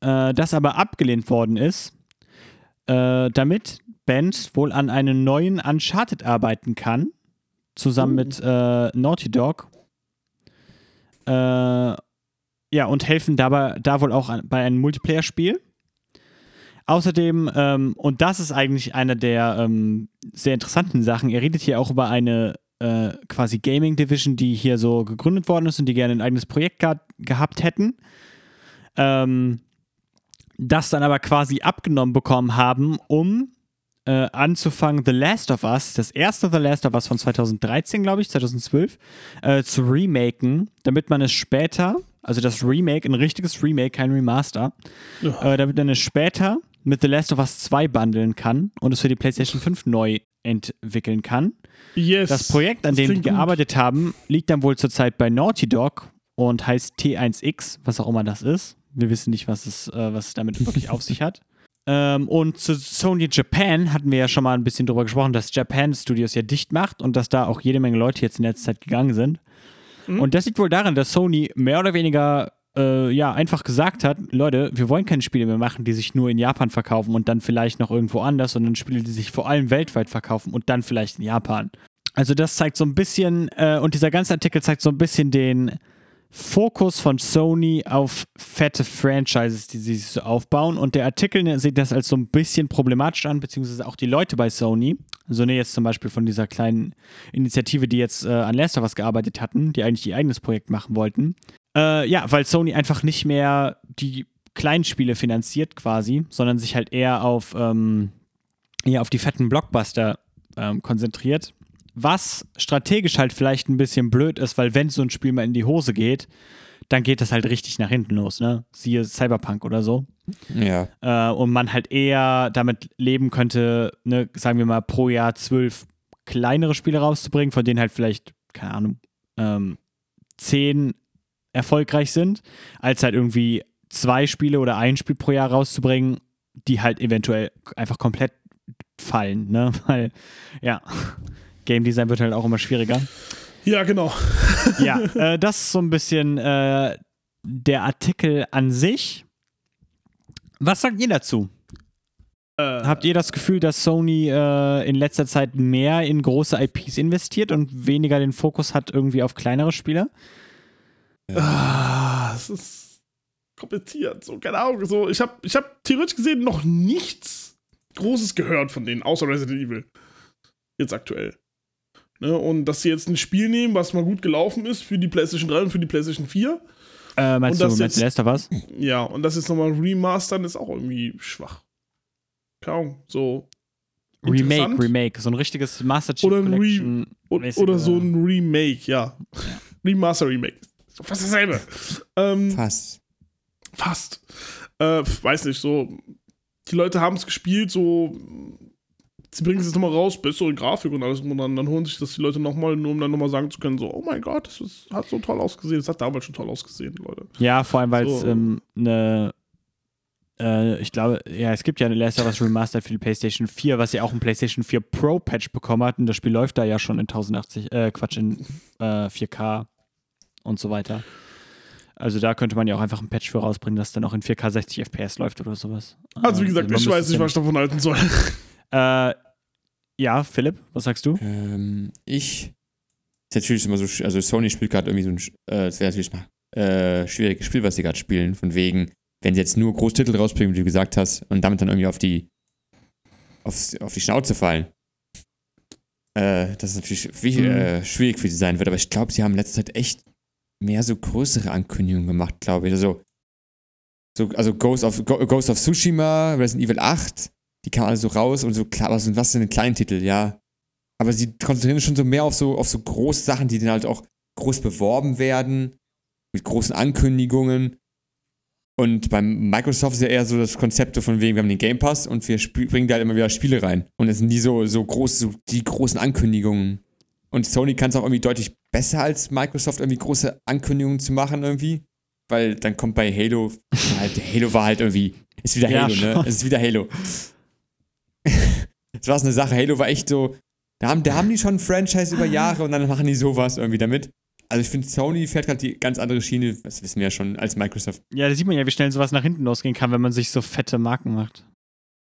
äh, das aber abgelehnt worden ist, äh, damit Band wohl an einem neuen Uncharted arbeiten kann, zusammen mit äh, Naughty Dog. Äh, ja, und helfen dabei da wohl auch an, bei einem Multiplayer-Spiel. Außerdem, ähm, und das ist eigentlich eine der ähm, sehr interessanten Sachen, ihr redet hier auch über eine äh, quasi Gaming Division, die hier so gegründet worden ist und die gerne ein eigenes Projekt ge gehabt hätten. Ähm, das dann aber quasi abgenommen bekommen haben, um äh, anzufangen, The Last of Us, das erste The Last of Us von 2013, glaube ich, 2012, äh, zu remaken, damit man es später, also das Remake, ein richtiges Remake, kein Remaster, äh, damit man es später mit The Last of Us 2 bundeln kann und es für die PlayStation 5 neu entwickeln kann. Yes. Das Projekt, an Das dem die klingt gut. gearbeitet haben, liegt dann wohl zurzeit bei Naughty Dog und heißt T1X, was auch immer das ist. Wir wissen nicht, was es, äh, was es damit wirklich auf sich hat. Ähm, und zu Sony Japan hatten wir ja schon mal ein bisschen drüber gesprochen, dass Japan Studios ja dicht macht und dass da auch jede Menge Leute jetzt in letzter Zeit gegangen sind. Mhm. Und das liegt wohl daran, dass Sony mehr oder weniger äh, ja einfach gesagt hat, Leute, wir wollen keine Spiele mehr machen, die sich nur in Japan verkaufen und dann vielleicht noch irgendwo anders, sondern Spiele, die sich vor allem weltweit verkaufen und dann vielleicht in Japan. Also das zeigt so ein bisschen, äh, und dieser ganze Artikel zeigt so ein bisschen den Fokus von Sony auf fette Franchises, die sie sich so aufbauen. Und der Artikel ne, sieht das als so ein bisschen problematisch an, beziehungsweise auch die Leute bei Sony. So ne jetzt zum Beispiel von dieser kleinen Initiative, die jetzt äh, an Last of Us gearbeitet hatten, die eigentlich ihr eigenes Projekt machen wollten. Äh, ja, weil Sony einfach nicht mehr die kleinen Spiele finanziert quasi, sondern sich halt eher auf, ähm, eher auf die fetten Blockbuster ähm, konzentriert. Was strategisch halt vielleicht ein bisschen blöd ist, weil wenn so ein Spiel mal in die Hose geht, dann geht das halt richtig nach hinten los, ne? Siehe Cyberpunk oder so. Ja. Äh, und man halt eher damit leben könnte, ne, sagen wir mal, pro Jahr zwölf kleinere Spiele rauszubringen, von denen halt vielleicht, keine Ahnung, ähm, zehn erfolgreich sind, als halt irgendwie zwei Spiele oder ein Spiel pro Jahr rauszubringen, die halt eventuell einfach komplett fallen, ne? Weil, ja, Game Design wird halt auch immer schwieriger. Ja, genau. Ja, äh, das ist so ein bisschen äh, der Artikel an sich. Was sagt ihr dazu? Äh, Habt ihr das Gefühl, dass Sony äh, in letzter Zeit mehr in große IPs investiert und weniger den Fokus hat irgendwie auf kleinere Spiele? Ah, es ist kompliziert. So, keine Ahnung. So, ich habe ich hab theoretisch gesehen noch nichts Großes gehört von denen, außer Resident Evil. Jetzt aktuell. Ne, und dass sie jetzt ein Spiel nehmen, was mal gut gelaufen ist für die PlayStation 3 und für die PlayStation 4. Äh, meinst Und du, das meinst du jetzt- of Us? Ja, und das jetzt nochmal remastern ist auch irgendwie schwach. Keine Ahnung. So. Remake. Remake. So ein richtiges Master Chief Oder ein Re- Collection. Mäßige- Oder so ein Remake, ja. Remaster Remake. So Fast dasselbe. Ähm, Fast. Fast. Äh, weiß nicht, so. Die Leute haben es gespielt, so. Sie bringen es jetzt nochmal raus, bessere Grafik und alles. Und dann, dann holen sich das die Leute nochmal, nur um dann nochmal sagen zu können, so, oh mein Gott, das ist, hat so toll ausgesehen. Das hat damals schon toll ausgesehen, Leute. Ja, vor allem, weil es So. ähm, eine. Äh, ich glaube, ja, es gibt ja eine Last of Us Remastered für die PlayStation 4, was ja auch ein PlayStation 4 Pro Patch bekommen hat. Und das Spiel läuft da ja schon in 1080, äh, Quatsch, in äh, 4K und so weiter. Also da könnte man ja auch einfach ein Patch für rausbringen, das dann auch in 4K 60 FPS läuft oder sowas. Also, wie Äh, gesagt, man ich weiß nicht, was ich davon halten soll. Äh, ja, Philipp, was sagst du? Ähm, ich. Ist natürlich immer so, also Sony spielt gerade irgendwie so ein, äh, es wäre natürlich ein äh, schwieriges Spiel, was sie gerade spielen, von wegen, wenn sie jetzt nur Großtitel rausbringen, wie du gesagt hast, und damit dann irgendwie auf die, aufs, auf die Schnauze fallen. Äh, das ist natürlich wie, Mhm. äh, schwierig für sie sein wird, aber ich glaube, sie haben in letzter Zeit echt mehr so größere Ankündigungen gemacht, glaube ich. Also, so, also Ghost of, Ghost of Tsushima, Resident Evil 8, die kamen alle so raus und so, klar, was sind was sind denn Kleintitel, ja. Aber sie konzentrieren sich schon so mehr auf so, auf so große Sachen, die dann halt auch groß beworben werden, mit großen Ankündigungen. Und beim Microsoft ist ja eher so das Konzept von wegen, wir haben den Game Pass und wir bringen da halt immer wieder Spiele rein. Und es sind die so, so groß, so die großen Ankündigungen. Und Sony kann es auch irgendwie deutlich besser als Microsoft, irgendwie große Ankündigungen zu machen, irgendwie. Weil dann kommt bei Halo, halt, Halo war halt irgendwie, ist wieder Ja, Halo, ne? schon. Es ist wieder Halo. Das war so eine Sache. Halo war echt so, da haben, da haben die schon ein Franchise über Jahre und dann machen die sowas irgendwie damit. Also ich finde, Sony fährt gerade die ganz andere Schiene, das wissen wir ja schon, als Microsoft. Ja, da sieht man ja, wie schnell sowas nach hinten losgehen kann, wenn man sich so fette Marken macht.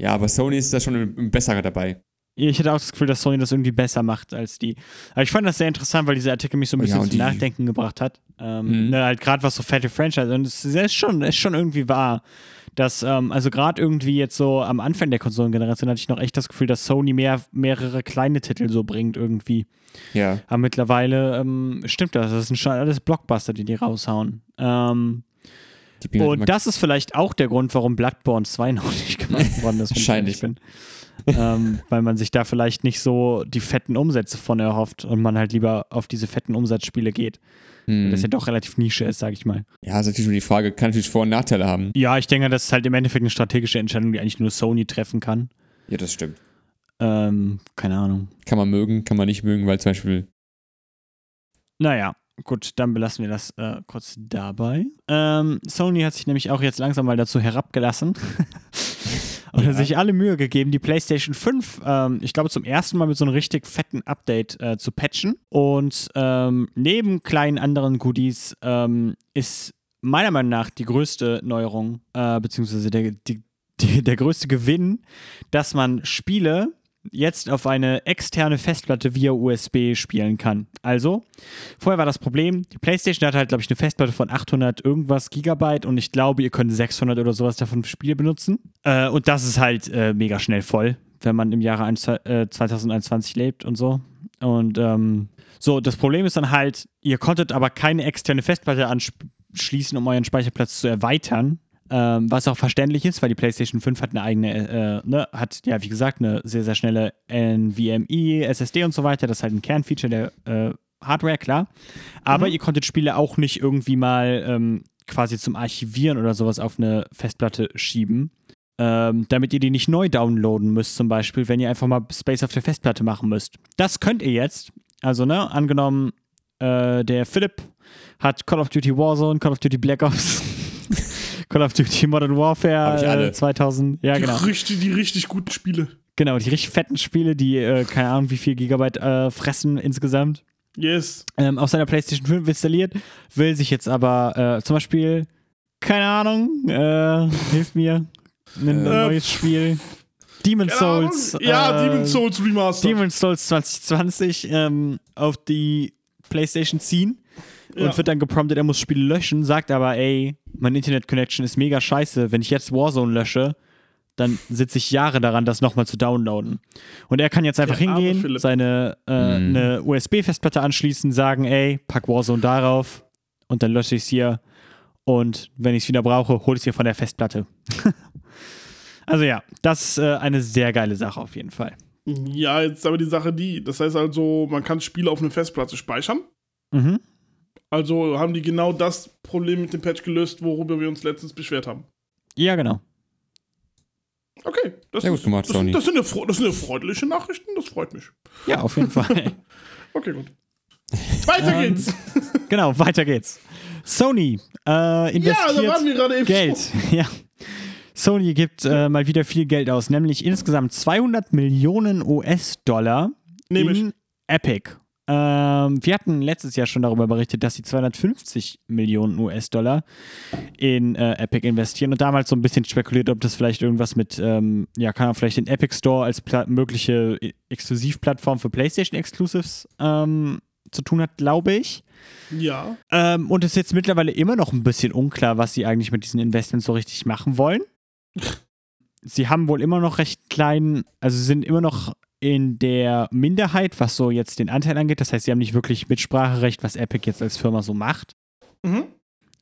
Ja, aber Sony ist da schon ein- besserer dabei. Ich hätte auch das Gefühl, dass Sony das irgendwie besser macht als die. Aber ich fand das sehr interessant, weil dieser Artikel mich so ein ja, bisschen und zum Nachdenken gebracht hat. Ähm, Mhm. ne, halt gerade was so fette Franchise. Und es ist schon, ist schon irgendwie wahr, dass, ähm, also gerade irgendwie jetzt so am Anfang der Konsolengeneration hatte ich noch echt das Gefühl, dass Sony mehr, mehrere kleine Titel so bringt irgendwie. Ja. Aber mittlerweile ähm, stimmt das. Das sind schon alles Blockbuster, die die raushauen. Ähm, und das ist vielleicht auch der Grund, warum Bloodborne 2 noch nicht gemacht worden ist. wenn ich Wahrscheinlich. ehrlich Bin. ähm, weil man sich da vielleicht nicht so die fetten Umsätze von erhofft und man halt lieber auf diese fetten Umsatzspiele geht. Hm. Das ja doch relativ Nische ist, sag ich mal. Ja, ist natürlich nur die Frage, kann natürlich Vor- und Nachteile haben. Ja, ich denke, das ist halt im Endeffekt eine strategische Entscheidung, die eigentlich nur Sony treffen kann. Ja, das stimmt. Ähm, keine Ahnung. Kann man mögen, kann man nicht mögen, weil zum Beispiel, Naja, gut, dann belassen wir das äh, kurz dabei. Ähm, Sony hat sich nämlich auch jetzt langsam mal dazu herabgelassen und Ja. hat sich alle Mühe gegeben, die PlayStation 5, ähm, ich glaube, zum ersten Mal mit so einem richtig fetten Update äh, zu patchen. Und ähm, neben kleinen anderen Goodies ähm, ist meiner Meinung nach die größte Neuerung, äh, beziehungsweise der, die, die, der größte Gewinn, dass man Spiele jetzt auf eine externe Festplatte via USB spielen kann. Also, vorher war das Problem, die PlayStation hat halt, glaube ich, eine Festplatte von 800 irgendwas Gigabyte und ich glaube, ihr könnt 600 oder sowas davon für Spiele benutzen. Äh, und das ist halt äh, mega schnell voll, wenn man im Jahre ein, äh, 2021 lebt und so. Und ähm, so, das Problem ist dann halt, ihr konntet aber keine externe Festplatte anschließen, um euren Speicherplatz zu erweitern. Ähm, was auch verständlich ist, weil die PlayStation 5 hat eine eigene, äh, ne, hat ja wie gesagt eine sehr, sehr schnelle NVMe, SSD und so weiter. Das ist halt ein Kernfeature der äh, Hardware, klar. Aber ihr konntet Spiele auch nicht irgendwie mal ähm, quasi zum Archivieren oder sowas auf eine Festplatte schieben. Ähm, damit ihr die nicht neu downloaden müsst, zum Beispiel, wenn ihr einfach mal Space auf der Festplatte machen müsst. Das könnt ihr jetzt. Also, ne, angenommen, äh, der Philipp hat Call of Duty Warzone, Call of Duty Black Ops, Call of Duty Modern Warfare Hab ich alle. Äh, 2000. Ja, die, genau. richtig, die richtig guten Spiele. Genau, die richtig fetten Spiele, die, äh, keine Ahnung, wie viel Gigabyte äh, fressen insgesamt Yes. ähm, auf seiner PlayStation 5 installiert, will sich jetzt aber äh, zum Beispiel, keine Ahnung, äh, hilf mir, ein Äh, neues Spiel. Ahnung. Souls. Ja, äh, Demon's Souls Remastered. Demon's Souls 2020 ähm, auf die PlayStation ziehen und Ja. wird dann gepromptet, er muss Spiele löschen, sagt aber, ey, mein Internet-Connection ist mega scheiße. Wenn ich jetzt Warzone lösche, dann sitze ich Jahre daran, das nochmal zu downloaden. Und er kann jetzt einfach Der hingehen, seine äh, Mhm. eine USB-Festplatte anschließen, sagen, ey, pack Warzone darauf und dann lösche ich es hier. Und wenn ich es wieder brauche, hole ich es hier von der Festplatte. also ja, das ist äh, eine sehr geile Sache auf jeden Fall. Ja, jetzt ist aber die Sache die. Das heißt also, man kann Spiele auf eine Festplatte speichern. Mhm. Also haben die genau das Problem mit dem Patch gelöst, worüber wir uns letztens beschwert haben. Ja, genau. Okay, das, Sehr gut ist, gemacht, das, Sony. das, sind ja, fro- das sind ja freundliche Nachrichten, das freut mich. Ja, auf jeden Fall. Okay, gut. Weiter Ähm, geht's. genau, weiter geht's. Sony äh, Ja, da investiert waren wir gerade eben. Geld. Ja. Sony gibt äh, mal wieder viel Geld aus, nämlich insgesamt 200 Millionen US-Dollar in Epic. Ähm, wir hatten letztes Jahr schon darüber berichtet, dass sie 250 Millionen US-Dollar in äh, Epic investieren und damals so ein bisschen spekuliert, ob das vielleicht irgendwas mit, ähm, ja, kann man vielleicht den Epic Store als mögliche E- Exklusivplattform für PlayStation Exclusives ähm, zu tun hat, glaube ich. Ja. Ähm, und es ist jetzt mittlerweile immer noch ein bisschen unklar, was sie eigentlich mit diesen Investments so richtig machen wollen. sie haben wohl immer noch recht kleinen, also sind immer noch in der Minderheit, was so jetzt den Anteil angeht. Das heißt, sie haben nicht wirklich Mitspracherecht, was Epic jetzt als Firma so macht. Mhm.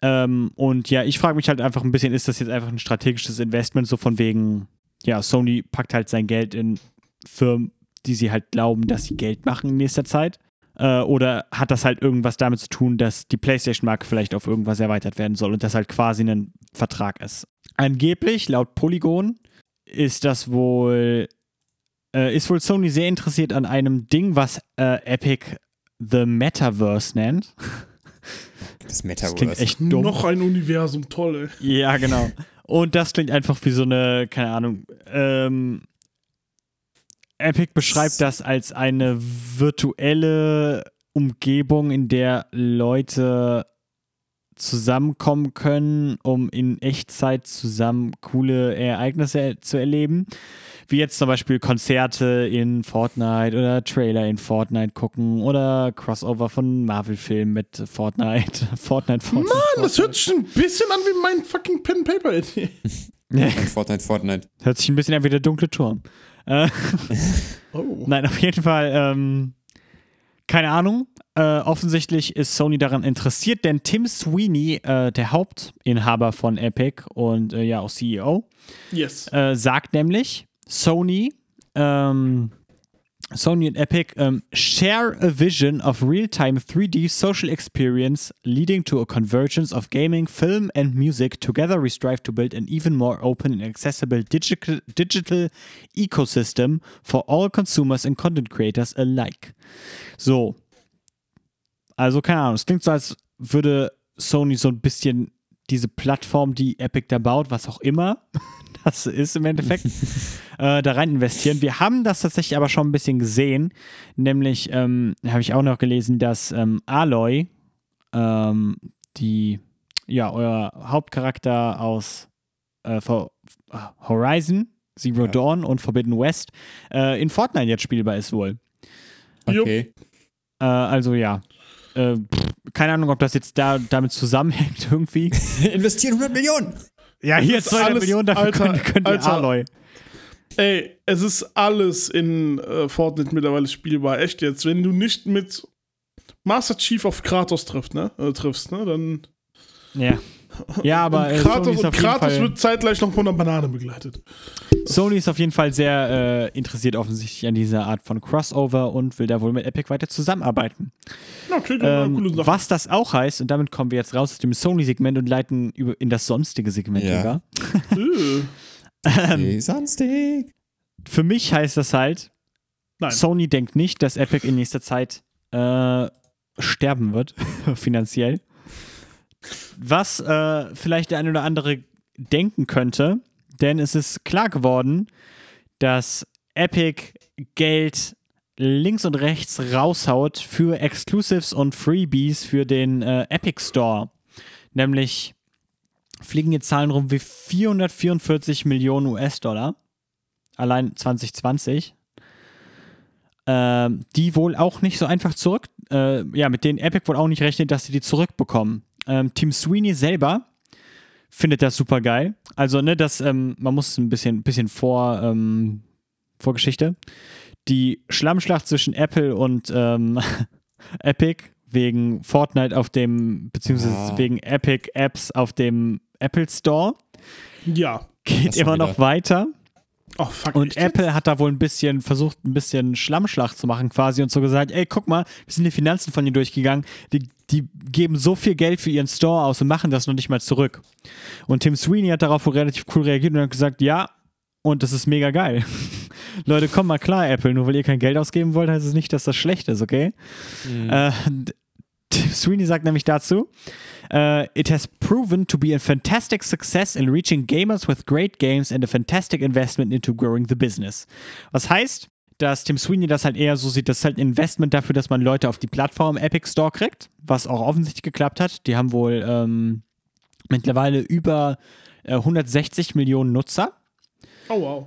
Ähm, und ja, ich frage mich halt einfach ein bisschen, ist das jetzt einfach ein strategisches Investment, so von wegen, ja, Sony packt halt sein Geld in Firmen, die sie halt glauben, dass sie Geld machen in nächster Zeit. Äh, oder hat das halt irgendwas damit zu tun, dass die PlayStation-Marke vielleicht auf irgendwas erweitert werden soll und das halt quasi ein Vertrag ist? Angeblich, laut Polygon, ist das wohl, äh, ist wohl Sony sehr interessiert an einem Ding, was äh, Epic The Metaverse nennt. Das Das Metaverse. klingt echt dumm. Noch ein Universum, toll, ey. Ja, genau. Und das klingt einfach wie so eine, keine Ahnung, ähm, Epic beschreibt das als eine virtuelle Umgebung, in der Leute zusammenkommen können, um in Echtzeit zusammen coole Ereignisse zu erleben. Wie jetzt zum Beispiel Konzerte in Fortnite oder Trailer in Fortnite gucken oder Crossover von Marvel-Filmen mit Fortnite. Fortnite, Fortnite. Mann, das hört sich ein bisschen an wie mein fucking Pen Paper. Fortnite, Fortnite, Fortnite. Hört sich ein bisschen an wie der dunkle Turm. Äh, Oh. Nein, auf jeden Fall, ähm, keine Ahnung. Äh, offensichtlich ist Sony daran interessiert, denn Tim Sweeney, äh, der Hauptinhaber von Epic und äh, ja auch CEO, Yes. äh, sagt nämlich, Sony, ähm, Sony und Epic ähm, share a vision of real-time 3D social experience leading to a convergence of gaming, film and music. Together we strive to build an even more open and accessible digital, digital ecosystem for all consumers and content creators alike. So. Also keine Ahnung, es klingt so, als würde Sony so ein bisschen diese Plattform, die Epic da baut, was auch immer das ist im Endeffekt, äh, da rein investieren. Wir haben das tatsächlich aber schon ein bisschen gesehen, nämlich ähm, habe ich auch noch gelesen, dass ähm, Aloy, ähm, die, ja, euer Hauptcharakter aus äh, Horizon, Zero Ja. Dawn und Forbidden West, äh, in Fortnite jetzt spielbar ist wohl. Okay. Äh, also ja. Äh, pff, keine Ahnung, ob das jetzt da, damit zusammenhängt irgendwie. Investieren 100 Millionen. Ja, hier ist 200 alles- Millionen, dafür Alter, könnt, könnt ihr Alter. Aloy. Ey, es ist alles in äh, Fortnite mittlerweile spielbar. Echt jetzt. Wenn du nicht mit Master Chief auf Kratos trifft, ne? Äh, triffst, ne? Dann. Ja. Ja, aber und äh, Kratos, Sony, ist und auf jeden Kratos Fall, wird zeitgleich noch von einer Banane begleitet. Sony ist auf jeden Fall sehr äh, interessiert offensichtlich an dieser Art von Crossover und will da wohl mit Epic weiter zusammenarbeiten. Klingt ähm, Ähm, eine coole Sache. was das auch heißt, und damit kommen wir jetzt raus aus dem Sony-Segment und leiten über in das sonstige Segment Ja. über. Äh, Okay, sonstig. Für mich heißt das halt, Nein. Sony denkt nicht, dass Epic in nächster Zeit äh, sterben wird, finanziell. Was äh, vielleicht der eine oder andere denken könnte, denn es ist klar geworden, dass Epic Geld links und rechts raushaut für Exclusives und Freebies für den äh, Epic Store. Nämlich fliegen jetzt Zahlen rum wie 444 Millionen US-Dollar. Allein 2020 ähm, die wohl auch nicht so einfach zurück, äh, ja, mit denen Epic wohl auch nicht rechnet, dass sie die zurückbekommen. Ähm, Tim Sweeney selber findet das super geil. Also, ne, das, ähm, man muss ein bisschen, bisschen vor, ähm, Vorgeschichte. Die Schlammschlacht zwischen Apple und ähm, Epic wegen Fortnite auf dem, beziehungsweise Ah. wegen Epic Apps auf dem Apple Store ja. geht immer noch weiter. Oh, fuck. Und echt jetzt? Apple hat da wohl ein bisschen versucht, ein bisschen Schlammschlacht zu machen quasi und so gesagt, ey, guck mal, wir sind die Finanzen von dir durchgegangen, die, die geben so viel Geld für ihren Store aus und machen das noch nicht mal zurück. Und Tim Sweeney hat darauf relativ cool reagiert und hat gesagt, ja, und das ist mega geil. Leute, komm mal klar, Apple, nur weil ihr kein Geld ausgeben wollt, heißt es nicht, dass das schlecht ist, okay? Äh, Tim Sweeney sagt nämlich dazu, Uh, it has proven to be a fantastic success in reaching gamers with great games and a fantastic investment into growing the business. Was heißt, dass Tim Sweeney das halt eher so sieht, das ist halt ein Investment dafür, dass man Leute auf die Plattform Epic Store kriegt, was auch offensichtlich geklappt hat. Die haben wohl ähm, mittlerweile über äh, 160 Millionen Nutzer. Oh, wow.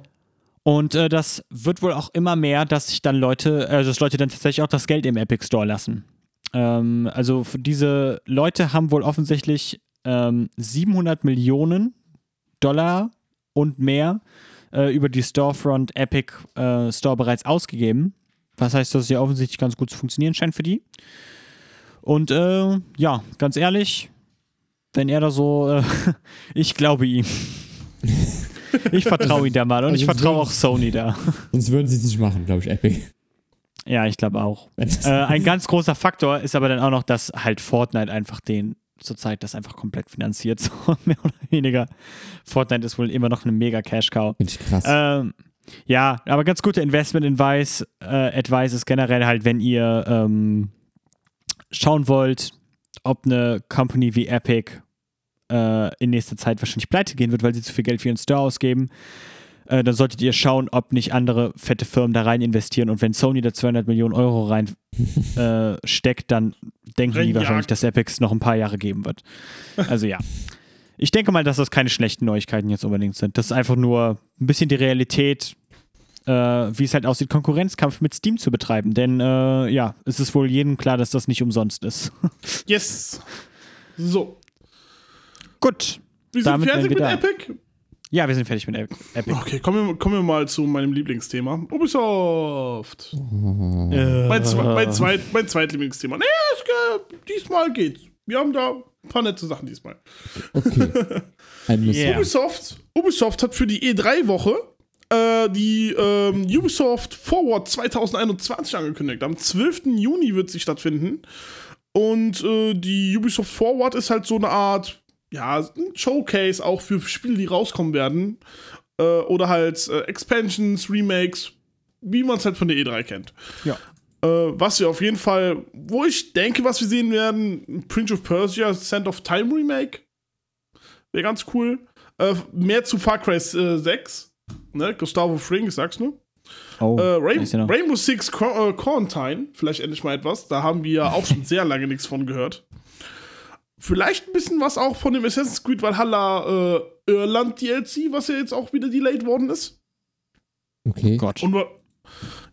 Und äh, das wird wohl auch immer mehr, dass sich dann Leute, äh, dass Leute dann tatsächlich auch das Geld im Epic Store lassen. Ähm, also diese Leute haben wohl offensichtlich ähm, 700 Millionen Dollar und mehr äh, über die Storefront Epic äh, Store bereits ausgegeben. Was heißt, dass es ja offensichtlich ganz gut zu funktionieren scheint für die. Und äh, ja, ganz ehrlich, wenn er da so, äh, ich glaube ihm. Ich vertraue ihm da mal und Also ich vertraue auch Sony da. Sonst würden sie es nicht machen, glaube ich, Epic. Ja, ich glaube auch. Äh, ein ganz großer Faktor ist aber dann auch noch, dass halt Fortnite einfach den zurzeit das einfach komplett finanziert, so mehr oder weniger. Fortnite ist wohl immer noch eine mega Cash-Cow. Finde ich krass. Ähm, ja, aber ganz guter Investment-Advice äh, Advice ist generell halt, wenn ihr ähm, schauen wollt, ob eine Company wie Epic äh, in nächster Zeit wahrscheinlich pleite gehen wird, weil sie zu viel Geld für ihren Store ausgeben. Äh, dann solltet ihr schauen, ob nicht andere fette Firmen da rein investieren. Und wenn Sony da 200 Millionen Euro rein äh, steckt, dann denken die Reinjagt. wahrscheinlich, dass Epics noch ein paar Jahre geben wird. Also ja. Ich denke mal, dass das keine schlechten Neuigkeiten jetzt unbedingt sind. Das ist einfach nur ein bisschen die Realität, äh, wie es halt aussieht, Konkurrenzkampf mit Steam zu betreiben. Denn äh, ja, es ist wohl jedem klar, dass das nicht umsonst ist. Yes. So. Gut. Wir sind Damit fertig mit da. Epic? Ja, wir sind fertig mit Ep- Epic. Okay, kommen wir, kommen wir mal zu meinem Lieblingsthema. Ubisoft. Äh, Mein, zwe mein, zweit, mein zweitlieblingsthema. Nee, es, diesmal geht's. Wir haben da ein paar nette Sachen diesmal. Okay. Yeah. Ubisoft, Ubisoft hat für die E3-Woche äh, die ähm, Ubisoft Forward 2021 angekündigt. Am 12. Juni wird sie stattfinden. Und äh, die Ubisoft Forward ist halt so eine Art, ja, ein Showcase auch für Spiele, die rauskommen werden. Äh, oder halt äh, Expansions, Remakes, wie man es halt von der E3 kennt. Ja. Äh, was wir auf jeden Fall, wo ich denke, was wir sehen werden, Prince of Persia, Sand of Time Remake. Wäre ganz cool. Äh, mehr zu Far Cry äh, 6. Ne? Gustavo Fring, ich sag's nur. Oh, Äh, Rain. Rainbow Six äh, Quarantine, vielleicht endlich mal etwas. Da haben wir auch schon sehr lange nichts von gehört. Vielleicht ein bisschen was auch von dem Assassin's Creed Valhalla äh, Irland DLC, was ja jetzt auch wieder delayed worden ist. Okay. Gott. Und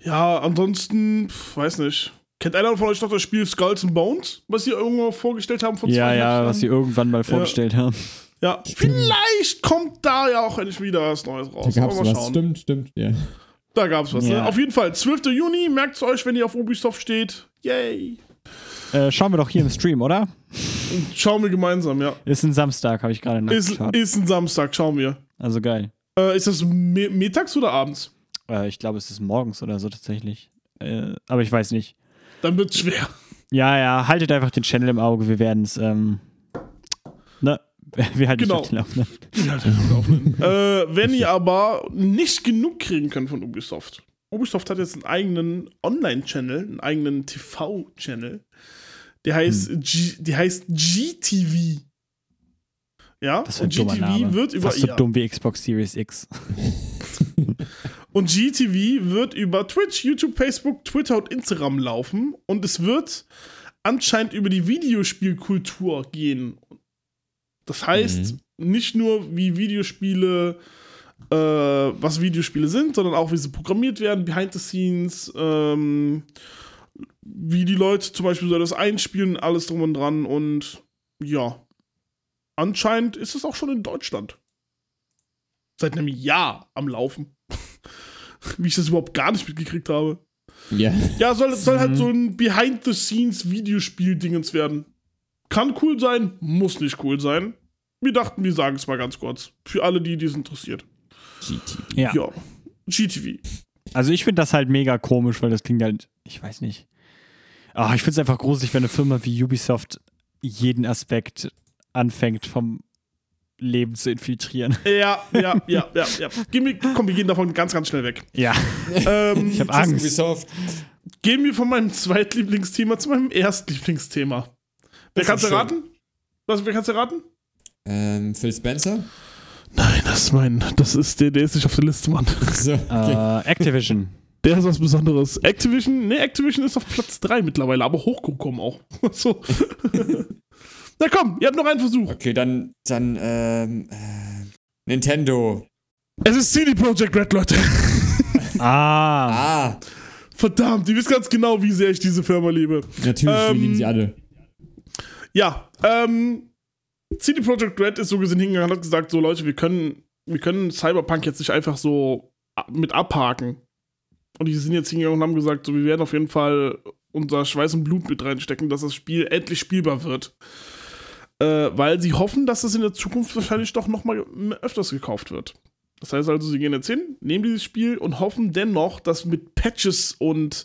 ja, ansonsten, pf, weiß nicht. Kennt einer von euch noch das Spiel Skulls and Bones, was sie irgendwo vorgestellt haben von Ja, zwei ja, Jahren? was sie irgendwann mal vorgestellt haben. Ja, vielleicht kommt da ja auch endlich wieder was Neues raus. Da gab's Aber mal was. schauen. Stimmt, stimmt. Ja. Da gab's was, ne? Ja. Auf jeden Fall, 12. Juni, merkt es euch, wenn ihr auf Ubisoft steht. Yay. Äh, schauen wir doch hier im Stream, oder? Schauen wir gemeinsam, ja. Ist ein Samstag, habe ich gerade Ist, nachgeschaut. ist ein Samstag, schauen wir. Also geil. Äh, ist das mi- mittags oder abends? Äh, ich glaube, es ist morgens oder so tatsächlich. Äh, aber ich weiß nicht. Dann wird's schwer. Ja, ja, haltet einfach den Channel im Auge. Wir werden es. Ähm, ne? Wir halten Genau. den Channel auf, ne? äh, wenn ihr aber nicht genug kriegen könnt von Ubisoft. Ubisoft hat jetzt einen eigenen Online-Channel, einen eigenen TV-Channel. Der heißt, Hm. G, die heißt GTV. Ja, Das ist und GTV wird über Fast so ja. dumm wie Xbox Series X. Und GTV wird über Twitch, YouTube, Facebook, Twitter und Instagram laufen. Und es wird anscheinend über die Videospielkultur gehen. Das heißt, nicht nur wie Videospiele, äh, was Videospiele sind, sondern auch wie sie programmiert werden, behind the scenes, ähm, wie die Leute zum Beispiel so das einspielen, alles drum und dran. Und ja, anscheinend ist es auch schon in Deutschland. Seit einem Jahr am Laufen. Wie ich das überhaupt gar nicht mitgekriegt habe. Ja. Ja, soll, soll halt Mhm. so ein Behind-the-Scenes-Videospiel-Dingens werden. Kann cool sein, muss nicht cool sein. Wir dachten, wir sagen es mal ganz kurz. Für alle, die dies interessiert. GT. Ja. Ja. GTV. Also ich finde das halt mega komisch, weil das klingt halt, ich weiß nicht. Ah, ich finde es einfach gruselig, wenn eine Firma wie Ubisoft jeden Aspekt anfängt vom Leben zu infiltrieren. Ja, ja, ja, ja, ja. Gehen wir, komm, wir gehen davon ganz, ganz schnell weg. Ja, Ähm, ich habe Angst. Ubisoft. gehen wir von meinem Zweitlieblingsthema zu meinem Erstlieblingsthema. Wer Das kann's ist schön. erraten? Was, wer kann's erraten? Ähm, Phil Spencer. Nein, das ist mein, das ist der, der ist nicht auf der Liste, Mann. So, okay. Äh, Activision. Der ist was Besonderes. Activision, ne, Activision ist auf Platz 3 mittlerweile, aber hochgekommen auch. so. Na komm, ihr habt noch einen Versuch. okay, dann, dann, ähm, äh, Nintendo. Es ist CD Projekt Red, Leute. Ah, Ah, Verdammt, ihr wisst ganz genau, wie sehr ich diese Firma liebe. natürlich, wir Ähm, lieben sie alle. Ja, ähm, CD Projekt Red ist so gesehen hingegangen und hat gesagt, so Leute, wir können, wir können Cyberpunk jetzt nicht einfach so mit abhaken. Und die sind jetzt hingegangen und haben gesagt, so, wir werden auf jeden Fall unser Schweiß und Blut mit reinstecken, dass das Spiel endlich spielbar wird. Äh, weil sie hoffen, dass es in der Zukunft wahrscheinlich doch noch mal öfters gekauft wird. Das heißt also, sie gehen jetzt hin, nehmen dieses Spiel und hoffen dennoch, dass mit Patches und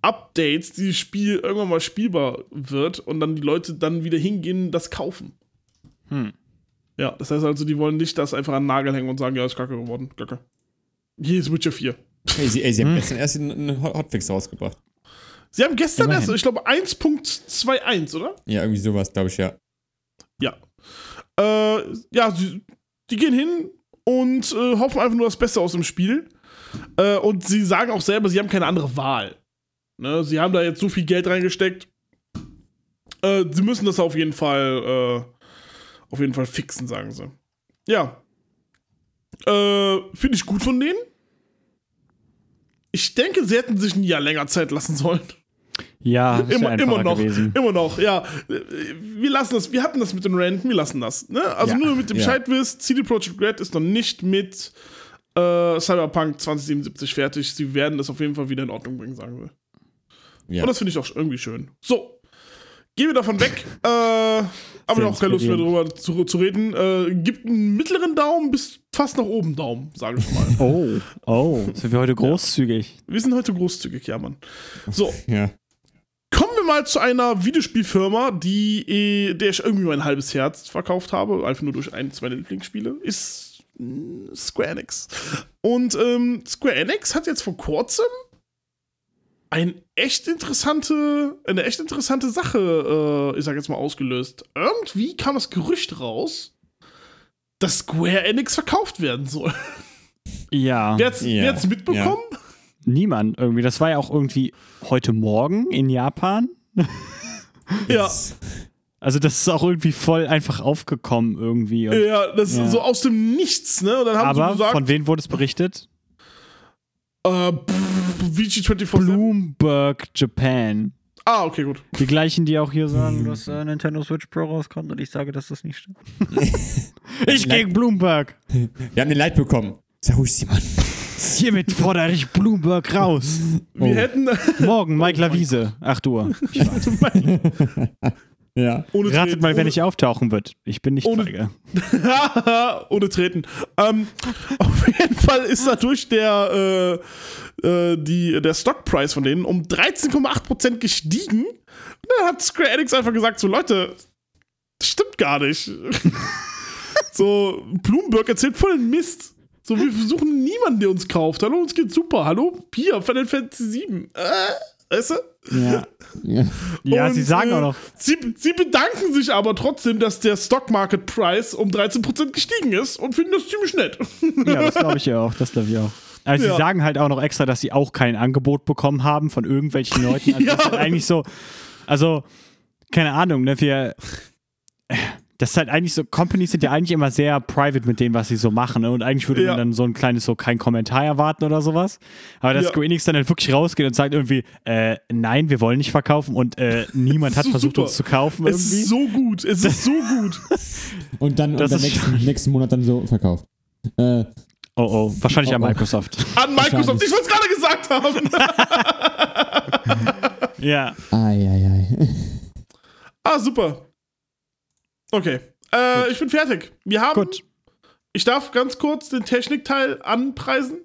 Updates dieses Spiel irgendwann mal spielbar wird und dann die Leute dann wieder hingehen und das kaufen. hm. Ja, das heißt also, die wollen nicht das einfach an den Nagel hängen und sagen, ja, ist kacke geworden, kacke. Hier ist Witcher 4. Ey, sie, ey, sie haben Hm. gestern erst einen Hot- Hotfix rausgebracht. Sie haben gestern Immerhin. erst, ich glaube, 1.21, oder? Ja, irgendwie sowas, glaube ich, ja. Ja. Äh, ja, sie, die gehen hin und äh, hoffen einfach nur das Beste aus dem Spiel. Äh, und sie sagen auch selber, sie haben keine andere Wahl. Ne? Sie haben da jetzt so viel Geld reingesteckt. Äh, sie müssen das auf jeden Fall, äh, auf jeden Fall fixen, sagen sie. Ja. Äh, Finde ich gut von denen. Ich denke, sie hätten sich ein Jahr länger Zeit lassen sollen. Ja, Immer, immer noch, gewesen. immer noch, ja. Wir lassen das, wir hatten das mit den Renten, wir lassen das. Ne? Also Ja, nur mit dem ja. Bescheid wisst, CD Projekt Red ist noch nicht mit äh, Cyberpunk 2077 fertig. Sie werden das auf jeden Fall wieder in Ordnung bringen, sagen wir. Ja. Und das finde ich auch irgendwie schön. So. Gehen wir davon weg. äh, aber Sehr auch keine Lust mehr drüber zu, zu reden. Äh, gibt einen mittleren Daumen bis fast nach oben Daumen, sage ich mal. Oh, oh, sind wir heute großzügig. wir sind heute großzügig, ja, Mann. So, ja. Kommen wir mal zu einer Videospielfirma, die, äh, der ich irgendwie mein halbes Herz verkauft habe, einfach nur durch ein, zwei Lieblingsspiele, ist mh, Square Enix. Und ähm, Square Enix hat jetzt vor kurzem ein echt interessante, eine echt interessante Sache, äh, ich sag jetzt mal, ausgelöst. Irgendwie kam das Gerücht raus, dass Square Enix verkauft werden soll. Ja, Wer hat's, Ja, wer hat's mitbekommen? niemand irgendwie. Das war ja auch irgendwie heute Morgen in Japan. Ja. Also das ist auch irgendwie voll einfach aufgekommen irgendwie. Und, Ja, das Ja. ist so aus dem Nichts, ne? Und dann haben aber sie gesagt, von wem wurde es berichtet? Äh, pff, VG24. Bloomberg Japan. Ah, okay, gut. Die gleichen, die auch hier sagen, dass äh, Nintendo Switch Pro rauskommt und ich sage, dass das nicht stimmt. ich gegen Bloomberg. Wir haben den Leid bekommen. Sei ruhig, Simon. Hiermit fordere ich Bloomberg raus. Wir Oh. hätten Morgen, Mike Lavise, 8 Uhr. Ich. Ja. ohne Ratet Treten, mal, wer ohne, nicht auftauchen wird. Ich bin nicht Ohne- feige. ohne Treten. Ähm, auf jeden Fall ist dadurch der, äh, äh, die, der Stockpreis von denen um 13,8% gestiegen. Und dann hat Square Enix einfach gesagt: So, Leute, das stimmt gar nicht. so, Bloomberg erzählt voll den Mist. So, wir versuchen niemanden, der uns kauft. Hallo, uns geht's super. Hallo, Pia, Final Fantasy 7. Äh, weißt du? Ja, ja. ja Und, sie sagen äh, auch noch. Sie, sie bedanken sich aber trotzdem, dass der Stock Market Price um 13% gestiegen ist und finden das ziemlich nett. Ja, das glaube ich ja auch. Das glaube ich auch. Also Ja. sie sagen halt auch noch extra, dass sie auch kein Angebot bekommen haben von irgendwelchen Leuten. Also Ja. das ist halt eigentlich so, also keine Ahnung, ne, wir das ist halt eigentlich so, Companies sind ja eigentlich immer sehr private mit dem, was sie so machen. Ne? Und eigentlich würde Ja. man dann so ein kleines, so kein Kommentar erwarten oder sowas. Aber dass Ja. Square Enix dann halt wirklich rausgeht und sagt irgendwie, äh, nein, wir wollen nicht verkaufen und äh, niemand hat versucht, uns zu kaufen Es irgendwie. ist so gut, es ist so gut. Und dann, und Das dann ist nächsten, nächsten Monat dann so verkauft. Äh, oh oh, wahrscheinlich Oh, an oh. Microsoft. An Microsoft, ich wollte es gerade gesagt haben. ja. ai, ai, ai. ah, super. Okay, äh, ich bin fertig. Wir haben, Gut. ich darf ganz kurz den Technikteil anpreisen.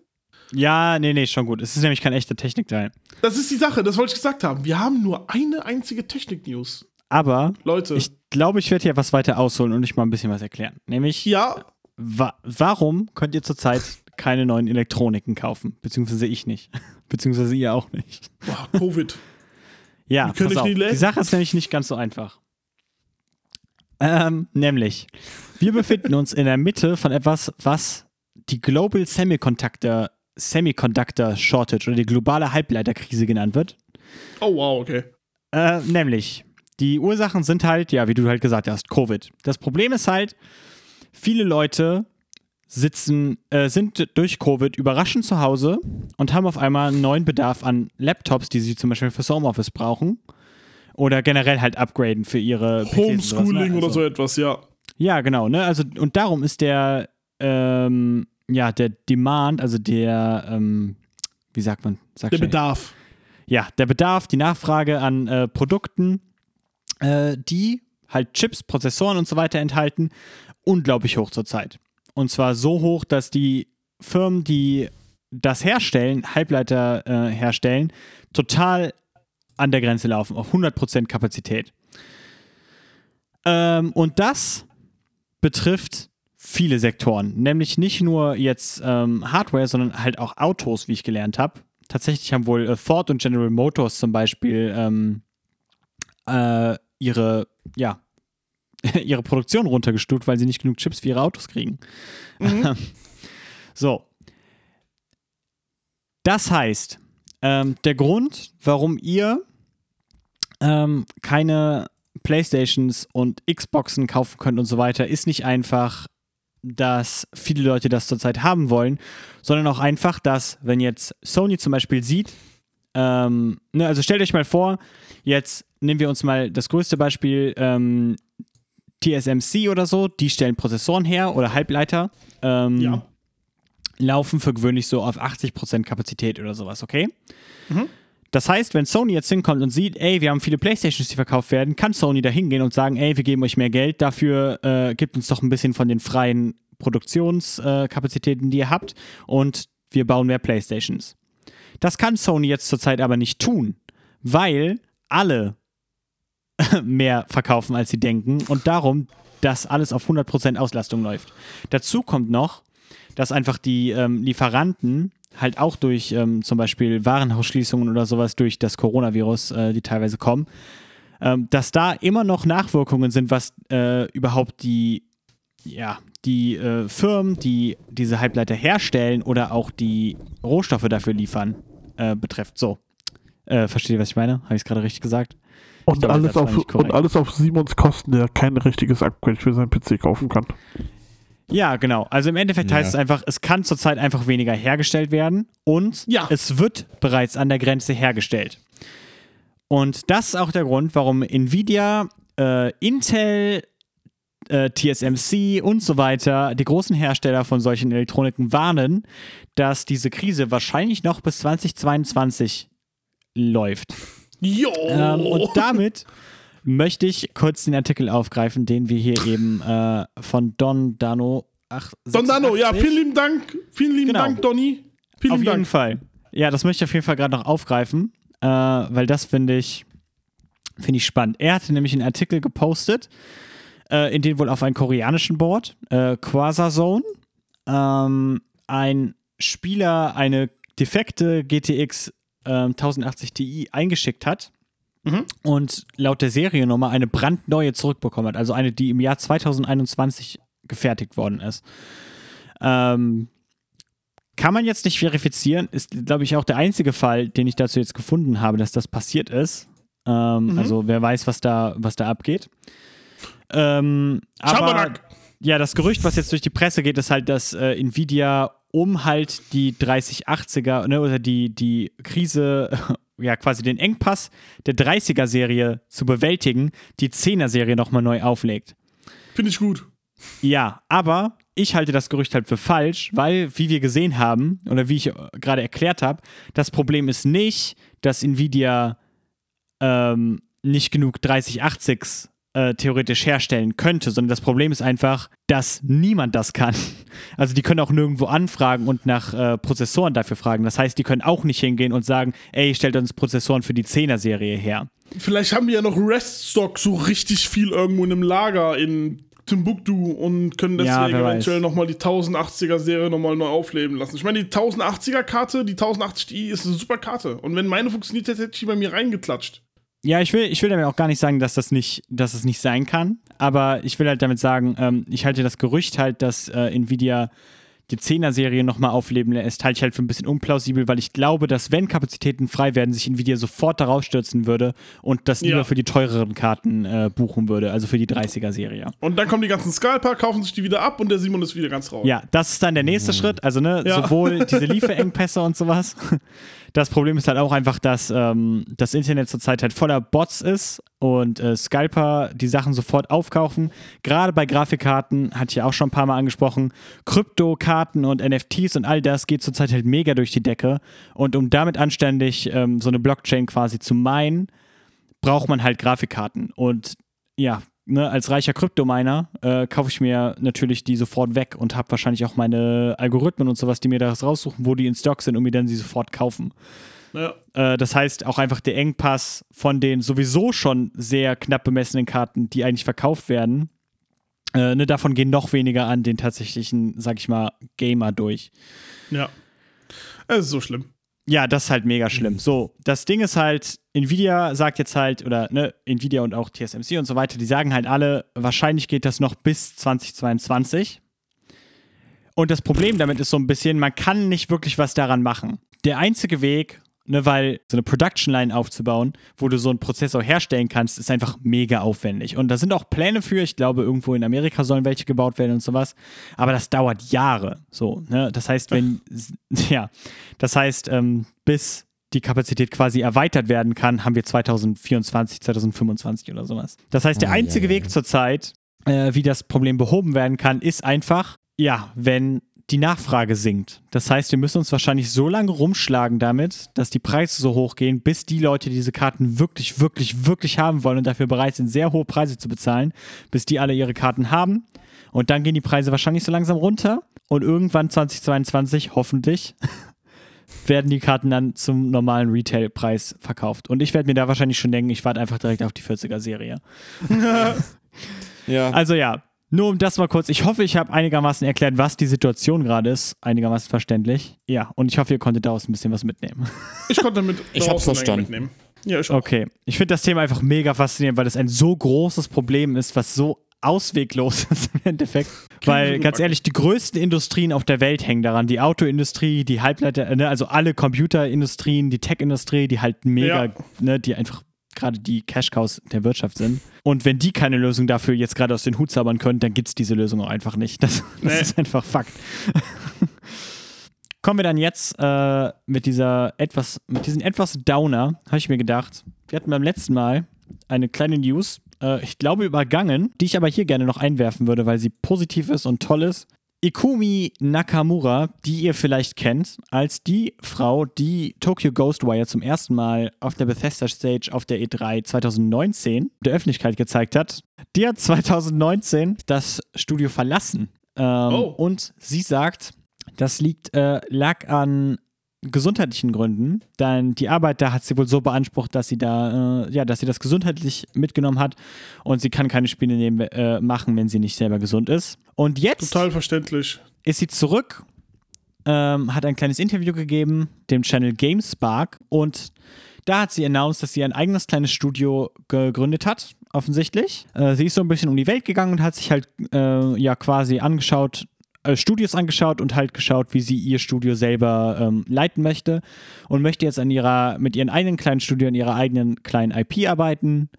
Ja, nee, nee, schon gut. Es ist nämlich kein echter Technikteil. Das ist die Sache, das wollte ich gesagt haben. Wir haben nur eine einzige Technik-News. Aber Leute, ich glaube, ich werde hier was weiter ausholen und euch mal ein bisschen was erklären. Nämlich, ja, wa warum könnt ihr zurzeit keine neuen Elektroniken kaufen? Beziehungsweise ich nicht. Beziehungsweise ihr auch nicht. boah, Covid. Ja, pass auf. Die Sache ist nämlich nicht ganz so einfach. Ähm, nämlich, wir befinden uns in der Mitte von etwas, was die Global Semiconductor, Semiconductor Shortage oder die globale Halbleiterkrise genannt wird. Oh, wow, okay. Äh, nämlich, die Ursachen sind halt, ja, wie du halt gesagt hast, Covid. Das Problem ist halt, viele Leute sitzen, äh, sind durch Covid überraschend zu Hause und haben auf einmal einen neuen Bedarf an Laptops, die sie zum Beispiel fürs Homeoffice brauchen. Oder generell halt upgraden für ihre sowas, ne? Homeschooling oder Also- so etwas, ja. ja, genau, ne? Also, und darum ist der, ähm, ja, der Demand, also der, ähm, wie sagt man? Sag Der schnell. Bedarf. Ja, der Bedarf, die Nachfrage an äh, Produkten, äh, die halt Chips, Prozessoren und so weiter enthalten, unglaublich hoch zurzeit. Und zwar so hoch, dass die Firmen, die das herstellen, Halbleiter äh, herstellen, total an der Grenze laufen, auf 100% Kapazität. Ähm, und das betrifft viele Sektoren, nämlich nicht nur jetzt ähm, Hardware, sondern halt auch Autos, wie ich gelernt habe. Tatsächlich haben wohl äh, Ford und General Motors zum Beispiel ähm, äh, ihre ja, ihre Produktion runtergestuft, weil sie nicht genug Chips für ihre Autos kriegen. so. Das heißt, ähm, der Grund, warum ihr ähm, keine Playstations und Xboxen kaufen könnt und so weiter, ist nicht einfach, dass viele Leute das zurzeit haben wollen, sondern auch einfach, dass, wenn jetzt Sony zum Beispiel sieht, ähm, ne, also stellt euch mal vor, jetzt nehmen wir uns mal das größte Beispiel, ähm, TSMC oder so, die stellen Prozessoren her oder Halbleiter. Ähm, Ja. Laufen für gewöhnlich so auf 80% Kapazität oder sowas, okay? Das heißt, wenn Sony jetzt hinkommt und sieht, ey, wir haben viele Playstations, die verkauft werden, kann Sony da hingehen und sagen, ey, wir geben euch mehr Geld, dafür äh, gibt uns doch ein bisschen von den freien Produktionskapazitäten, die ihr habt und wir bauen mehr Playstations. Das kann Sony jetzt zurzeit aber nicht tun, weil alle mehr verkaufen, als sie denken und darum, dass alles auf 100% Auslastung läuft. Dazu kommt noch, dass einfach die ähm, Lieferanten halt auch durch ähm, zum Beispiel Warenhausschließungen oder sowas durch das Coronavirus, äh, die teilweise kommen, ähm, dass da immer noch Nachwirkungen sind, was äh, überhaupt die, ja, die äh, Firmen, die diese Halbleiter herstellen oder auch die Rohstoffe dafür liefern, äh, betrifft. So. Äh, versteht ihr, was ich meine? Habe ich es gerade richtig gesagt? Und glaube, alles, auf, und alles auf Simons Kosten, der kein richtiges Upgrade für seinen PC kaufen kann. Ja, genau. Also im Endeffekt heißt Ja. es einfach, es kann zurzeit einfach weniger hergestellt werden und Ja. es wird bereits an der Grenze hergestellt. Und das ist auch der Grund, warum Nvidia, äh, Intel, äh, TSMC und so weiter, die großen Hersteller von solchen Elektroniken warnen, dass diese Krise wahrscheinlich noch bis 2022 läuft. Jo! Ähm, und damit möchte ich kurz den Artikel aufgreifen, den wir hier eben äh, von Don Dano. Ach, Don Dano, ja, 86? vielen lieben Dank. Vielen lieben Genau. Dank, Donny. Vielen Auf jeden Dank. Fall. Ja, das möchte ich auf jeden Fall gerade noch aufgreifen, äh, weil das finde ich, finde ich spannend. Er hatte nämlich einen Artikel gepostet, äh, in den wohl auf einem koreanischen Board, äh, Quasazone, ähm, ein Spieler eine defekte GTX ähm, 1080 Ti eingeschickt hat Mhm. und laut der Seriennummer eine brandneue zurückbekommen hat, also eine, die im Jahr 2021 gefertigt worden ist. Ähm, kann man jetzt nicht verifizieren, ist, glaube ich, auch der einzige Fall, den ich dazu jetzt gefunden habe, dass das passiert ist. Ähm, Mhm. Also wer weiß, was da, was da abgeht. Ähm, aber ja, das Gerücht, was jetzt durch die Presse geht, ist halt, dass äh, Nvidia um halt die 3080er ne, oder die, die Krise, ja quasi den Engpass der 30er-Serie zu bewältigen, die 10er-Serie nochmal neu auflegt. Finde ich gut. Ja, aber ich halte das Gerücht halt für falsch, weil, wie wir gesehen haben, oder wie ich äh, gerade erklärt habe, das Problem ist nicht, dass Nvidia ähm, nicht genug 3080s äh, theoretisch herstellen könnte, sondern das Problem ist einfach, dass niemand das kann. Also die können auch nirgendwo anfragen und nach äh, Prozessoren dafür fragen. Das heißt, die können auch nicht hingehen und sagen, ey, stellt uns Prozessoren für die 10er-Serie her. Vielleicht haben wir ja noch Reststock so richtig viel irgendwo in einem Lager in Timbuktu und können Ja, deswegen weiß. eventuell nochmal die 1080er Serie nochmal neu aufleben lassen. Ich meine, die 1080er Karte, die 1080 Ti ist eine super Karte. Und wenn meine funktioniert hätte, hätte ich die bei mir reingeklatscht. Ja, ich will, ich will damit auch gar nicht sagen, dass das nicht, dass es nicht sein kann. Aber ich will halt damit sagen, ähm, ich halte das Gerücht halt, dass äh, Nvidia die 10er-Serie nochmal aufleben lässt, halte ich halt für ein bisschen unplausibel, weil ich glaube, dass wenn Kapazitäten frei werden, sich Nvidia sofort darauf stürzen würde und das lieber Ja. für die teureren Karten äh, buchen würde, also für die 30er-Serie. Und dann kommen die ganzen Scalper, kaufen sich die wieder ab und der Simon ist wieder ganz raus. Ja, das ist dann der nächste Schritt. Also, ne, Ja. sowohl diese Lieferengpässe und sowas. Das Problem ist halt auch einfach, dass ähm, das Internet zurzeit halt voller Bots ist und äh, Scalper die Sachen sofort aufkaufen. Gerade bei Grafikkarten, hatte ich auch schon ein paar Mal angesprochen, Kryptokarten und NFTs und all das geht zurzeit halt mega durch die Decke. Und um damit anständig ähm, so eine Blockchain quasi zu meinen, braucht man halt Grafikkarten. Und ja, ne, als reicher Kryptominer äh, kaufe ich mir natürlich die sofort weg und habe wahrscheinlich auch meine Algorithmen und sowas, die mir das raussuchen, wo die in Stock sind und mir dann sie sofort kaufen. Ja. Äh, das heißt auch einfach der Engpass von den sowieso schon sehr knapp bemessenen Karten, die eigentlich verkauft werden. Äh, ne, davon gehen noch weniger an den tatsächlichen, sag ich mal, Gamer durch. ja. Es ist so schlimm. Ja, das ist halt mega schlimm. So, das Ding ist halt, Nvidia sagt jetzt halt, oder ne, Nvidia und auch TSMC und so weiter, die sagen halt alle, wahrscheinlich geht das noch bis 2022. Und das Problem damit ist so ein bisschen, man kann nicht wirklich was daran machen. Der einzige Weg, ne, weil so eine Production Line aufzubauen, wo du so einen Prozessor herstellen kannst, ist einfach mega aufwendig. Und da sind auch Pläne für, ich glaube, irgendwo in Amerika sollen welche gebaut werden und sowas. Aber das dauert Jahre. So, ne? Das heißt, wenn, ja, das heißt, ähm, bis die Kapazität quasi erweitert werden kann, haben wir 2024, 2025 oder sowas. Das heißt, der Ah, einzige ja, ja. Weg zurzeit, äh, wie das Problem behoben werden kann, ist einfach, ja, wenn die Nachfrage sinkt. Das heißt, wir müssen uns wahrscheinlich so lange rumschlagen damit, dass die Preise so hoch gehen, bis die Leute diese Karten wirklich, wirklich, wirklich haben wollen und dafür bereit sind, sehr hohe Preise zu bezahlen, bis die alle ihre Karten haben. Und dann gehen die Preise wahrscheinlich so langsam runter und irgendwann 2022, hoffentlich, werden die Karten dann zum normalen Retail-Preis verkauft. Und ich werde mir da wahrscheinlich schon denken, ich warte einfach direkt auf die 40er-Serie. Ja. Also ja, nur um das mal kurz. Ich hoffe, ich habe einigermaßen erklärt, was die Situation gerade ist. Einigermaßen verständlich. Ja, und ich hoffe, ihr konntet daraus ein bisschen was mitnehmen. Ich konnte damit Ich hab's verstanden. mitnehmen. Ja, ich auch. Okay. Ich finde das Thema einfach mega faszinierend, weil es ein so großes Problem ist, was so ausweglos ist im Endeffekt. Weil, ganz ehrlich, die größten Industrien auf der Welt hängen daran. Die Autoindustrie, die Halbleiter, ne, also alle Computerindustrien, die Tech-Industrie, die halt mega, Ja. ne, die einfach gerade die Cash-Cows der Wirtschaft sind. Und wenn die keine Lösung dafür jetzt gerade aus den Hut zaubern können, dann gibt es diese Lösung auch einfach nicht. Das, das Nee. ist einfach Fakt. Kommen wir dann jetzt äh, mit dieser etwas, mit diesem etwas Downer, habe ich mir gedacht. Wir hatten beim letzten Mal eine kleine News, äh, ich glaube übergangen, die ich aber hier gerne noch einwerfen würde, weil sie positiv ist und toll ist. Ikumi Nakamura, die ihr vielleicht kennt, als die Frau, die Tokyo Ghostwire zum ersten Mal auf der Bethesda Stage auf der E3 2019 der Öffentlichkeit gezeigt hat, die hat 2019 das Studio verlassen. Ähm, Oh. Und sie sagt, das liegt, äh, lag an gesundheitlichen Gründen, denn die Arbeit da hat sie wohl so beansprucht, dass sie da, äh, ja, dass sie das gesundheitlich mitgenommen hat und sie kann keine Spiele nehmen, äh, machen, wenn sie nicht selber gesund ist. Und jetzt Total verständlich. ist sie zurück, ähm, hat ein kleines Interview gegeben, dem Channel GameSpark und da hat sie announced, dass sie ein eigenes kleines Studio gegründet hat, offensichtlich. Äh, sie ist so ein bisschen um die Welt gegangen und hat sich halt äh, ja quasi angeschaut, äh, Studios angeschaut und halt geschaut, wie sie ihr Studio selber ähm, leiten möchte und möchte jetzt an ihrer, mit ihren eigenen kleinen Studio an ihrer eigenen kleinen IP arbeiten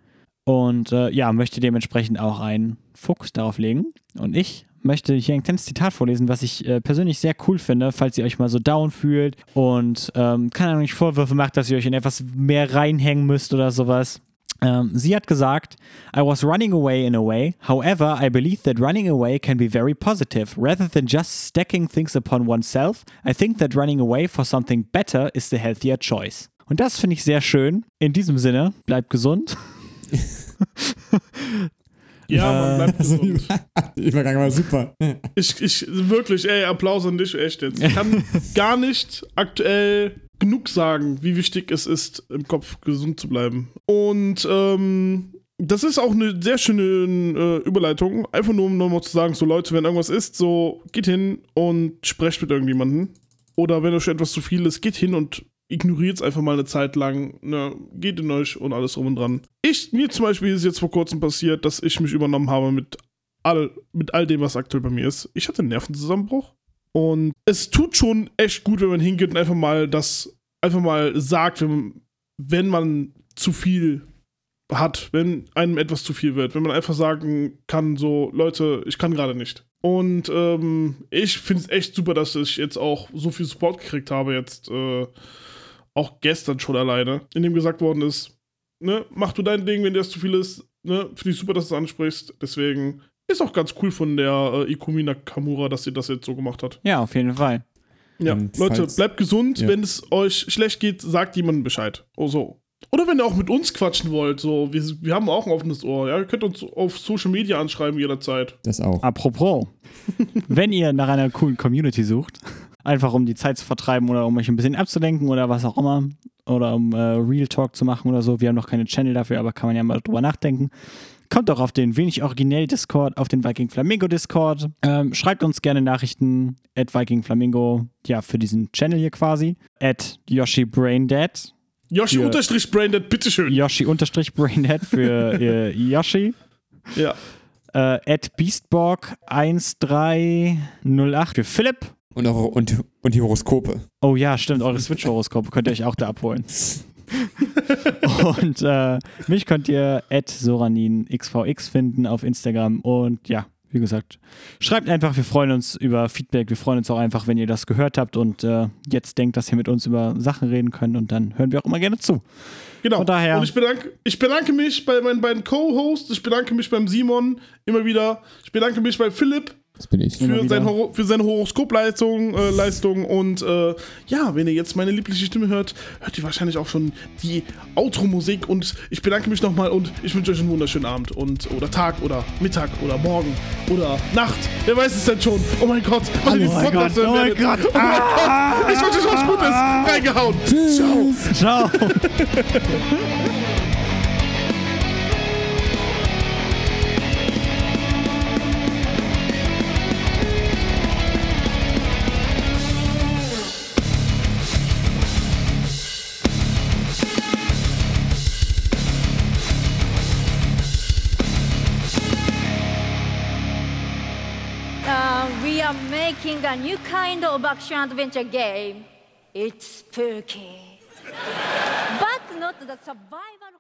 und äh, ja, möchte dementsprechend auch einen Fokus darauf legen. Und ich möchte hier ein kleines Zitat vorlesen, was ich äh, persönlich sehr cool finde, falls ihr euch mal so down fühlt und ähm, keine Ahnung, nicht Vorwürfe macht, dass ihr euch in etwas mehr reinhängen müsst oder sowas. Ähm, sie hat gesagt, I was running away in a way. However, I believe that running away can be very positive. Rather than just stacking things upon oneself, I think that running away for something better is the healthier choice. Und das finde ich sehr schön. In diesem Sinne, bleibt gesund. Ja, man bleibt Also, gesund. Übergang war super. Ich, ich, wirklich, ey, Applaus an dich, echt jetzt. Ich kann gar nicht aktuell genug sagen, wie wichtig es ist, im Kopf gesund zu bleiben. Und ähm, das ist auch eine sehr schöne äh, Überleitung. Einfach nur, um nochmal zu sagen, so Leute, wenn irgendwas ist, so geht hin und sprecht mit irgendjemandem. Oder wenn euch etwas zu viel ist, geht hin und ignoriert es einfach mal eine Zeit lang. Ne, geht in euch und alles rum und dran. Ich, mir zum Beispiel ist jetzt vor kurzem passiert, dass ich mich übernommen habe mit all, mit all dem, was aktuell bei mir ist. Ich hatte einen Nervenzusammenbruch. Und es tut schon echt gut, wenn man hingeht und einfach mal das, einfach mal sagt, wenn, wenn man zu viel hat, wenn einem etwas zu viel wird, wenn man einfach sagen kann, so, Leute, ich kann gerade nicht. Und ähm, ich finde es echt super, dass ich jetzt auch so viel Support gekriegt habe, jetzt äh, auch gestern schon alleine, in dem gesagt worden ist, ne, mach du dein Ding, wenn dir das zu viel ist, ne, finde ich super, dass du es ansprichst. Deswegen ist auch ganz cool von der äh, Ikumi Nakamura, dass sie das jetzt so gemacht hat. Ja, auf jeden Fall. Ja, Und Leute, falls- bleibt gesund. Ja. Wenn es euch schlecht geht, sagt jemandem Bescheid. Oh, so. Oder wenn ihr auch mit uns quatschen wollt, so, wir, wir haben auch ein offenes Ohr. Ja, ihr könnt uns auf Social Media anschreiben jederzeit. Das auch. Apropos, wenn ihr nach einer coolen Community sucht, einfach um die Zeit zu vertreiben oder um euch ein bisschen abzulenken oder was auch immer, oder um äh, Real Talk zu machen oder so, wir haben noch keine Channel dafür, aber kann man ja mal drüber nachdenken. Kommt doch auf den wenig originell Discord, auf den Viking Flamingo Discord. Ähm, schreibt uns gerne Nachrichten at Viking Flamingo, ja, für diesen Channel hier quasi. At Yoshi Braindead. Yoshi unterstrich Braindead, bitteschön. Yoshi unterstrich Brainhead für äh, Yoshi. Ja. Äh, at Beastborg 1308 für Philipp. Und, auch, und, und die Horoskope. Oh ja, stimmt, eure Switch-Horoskope könnt ihr euch auch da abholen. und äh, mich könnt ihr at SoraninXVX finden auf Instagram. Und ja, wie gesagt, schreibt einfach, wir freuen uns über Feedback. Wir freuen uns auch einfach, wenn ihr das gehört habt und äh, jetzt denkt, dass ihr mit uns über Sachen reden könnt. Und dann hören wir auch immer gerne zu. Genau. Von daher- Und ich bedanke, ich bedanke mich bei meinen beiden Co-Hosts. Ich bedanke mich beim Simon immer wieder. Ich bedanke mich bei Philipp Das bin ich. Für, sein Horo für seine Horoskopleistung äh, Leistung. und äh, ja, wenn ihr jetzt meine liebliche Stimme hört, hört ihr wahrscheinlich auch schon die Outro-Musik und ich bedanke mich nochmal und ich wünsche euch einen wunderschönen Abend und oder Tag oder Mittag oder Morgen oder Nacht. Wer weiß es denn schon? Oh mein Gott, ihr Oh mein Gott, oh mein. Gott. Oh mein Gott. Ich wünsche euch was Gutes. Reingehauen. Ciao. Ciao. making a new kind of action adventure game. It's spooky. but not the survival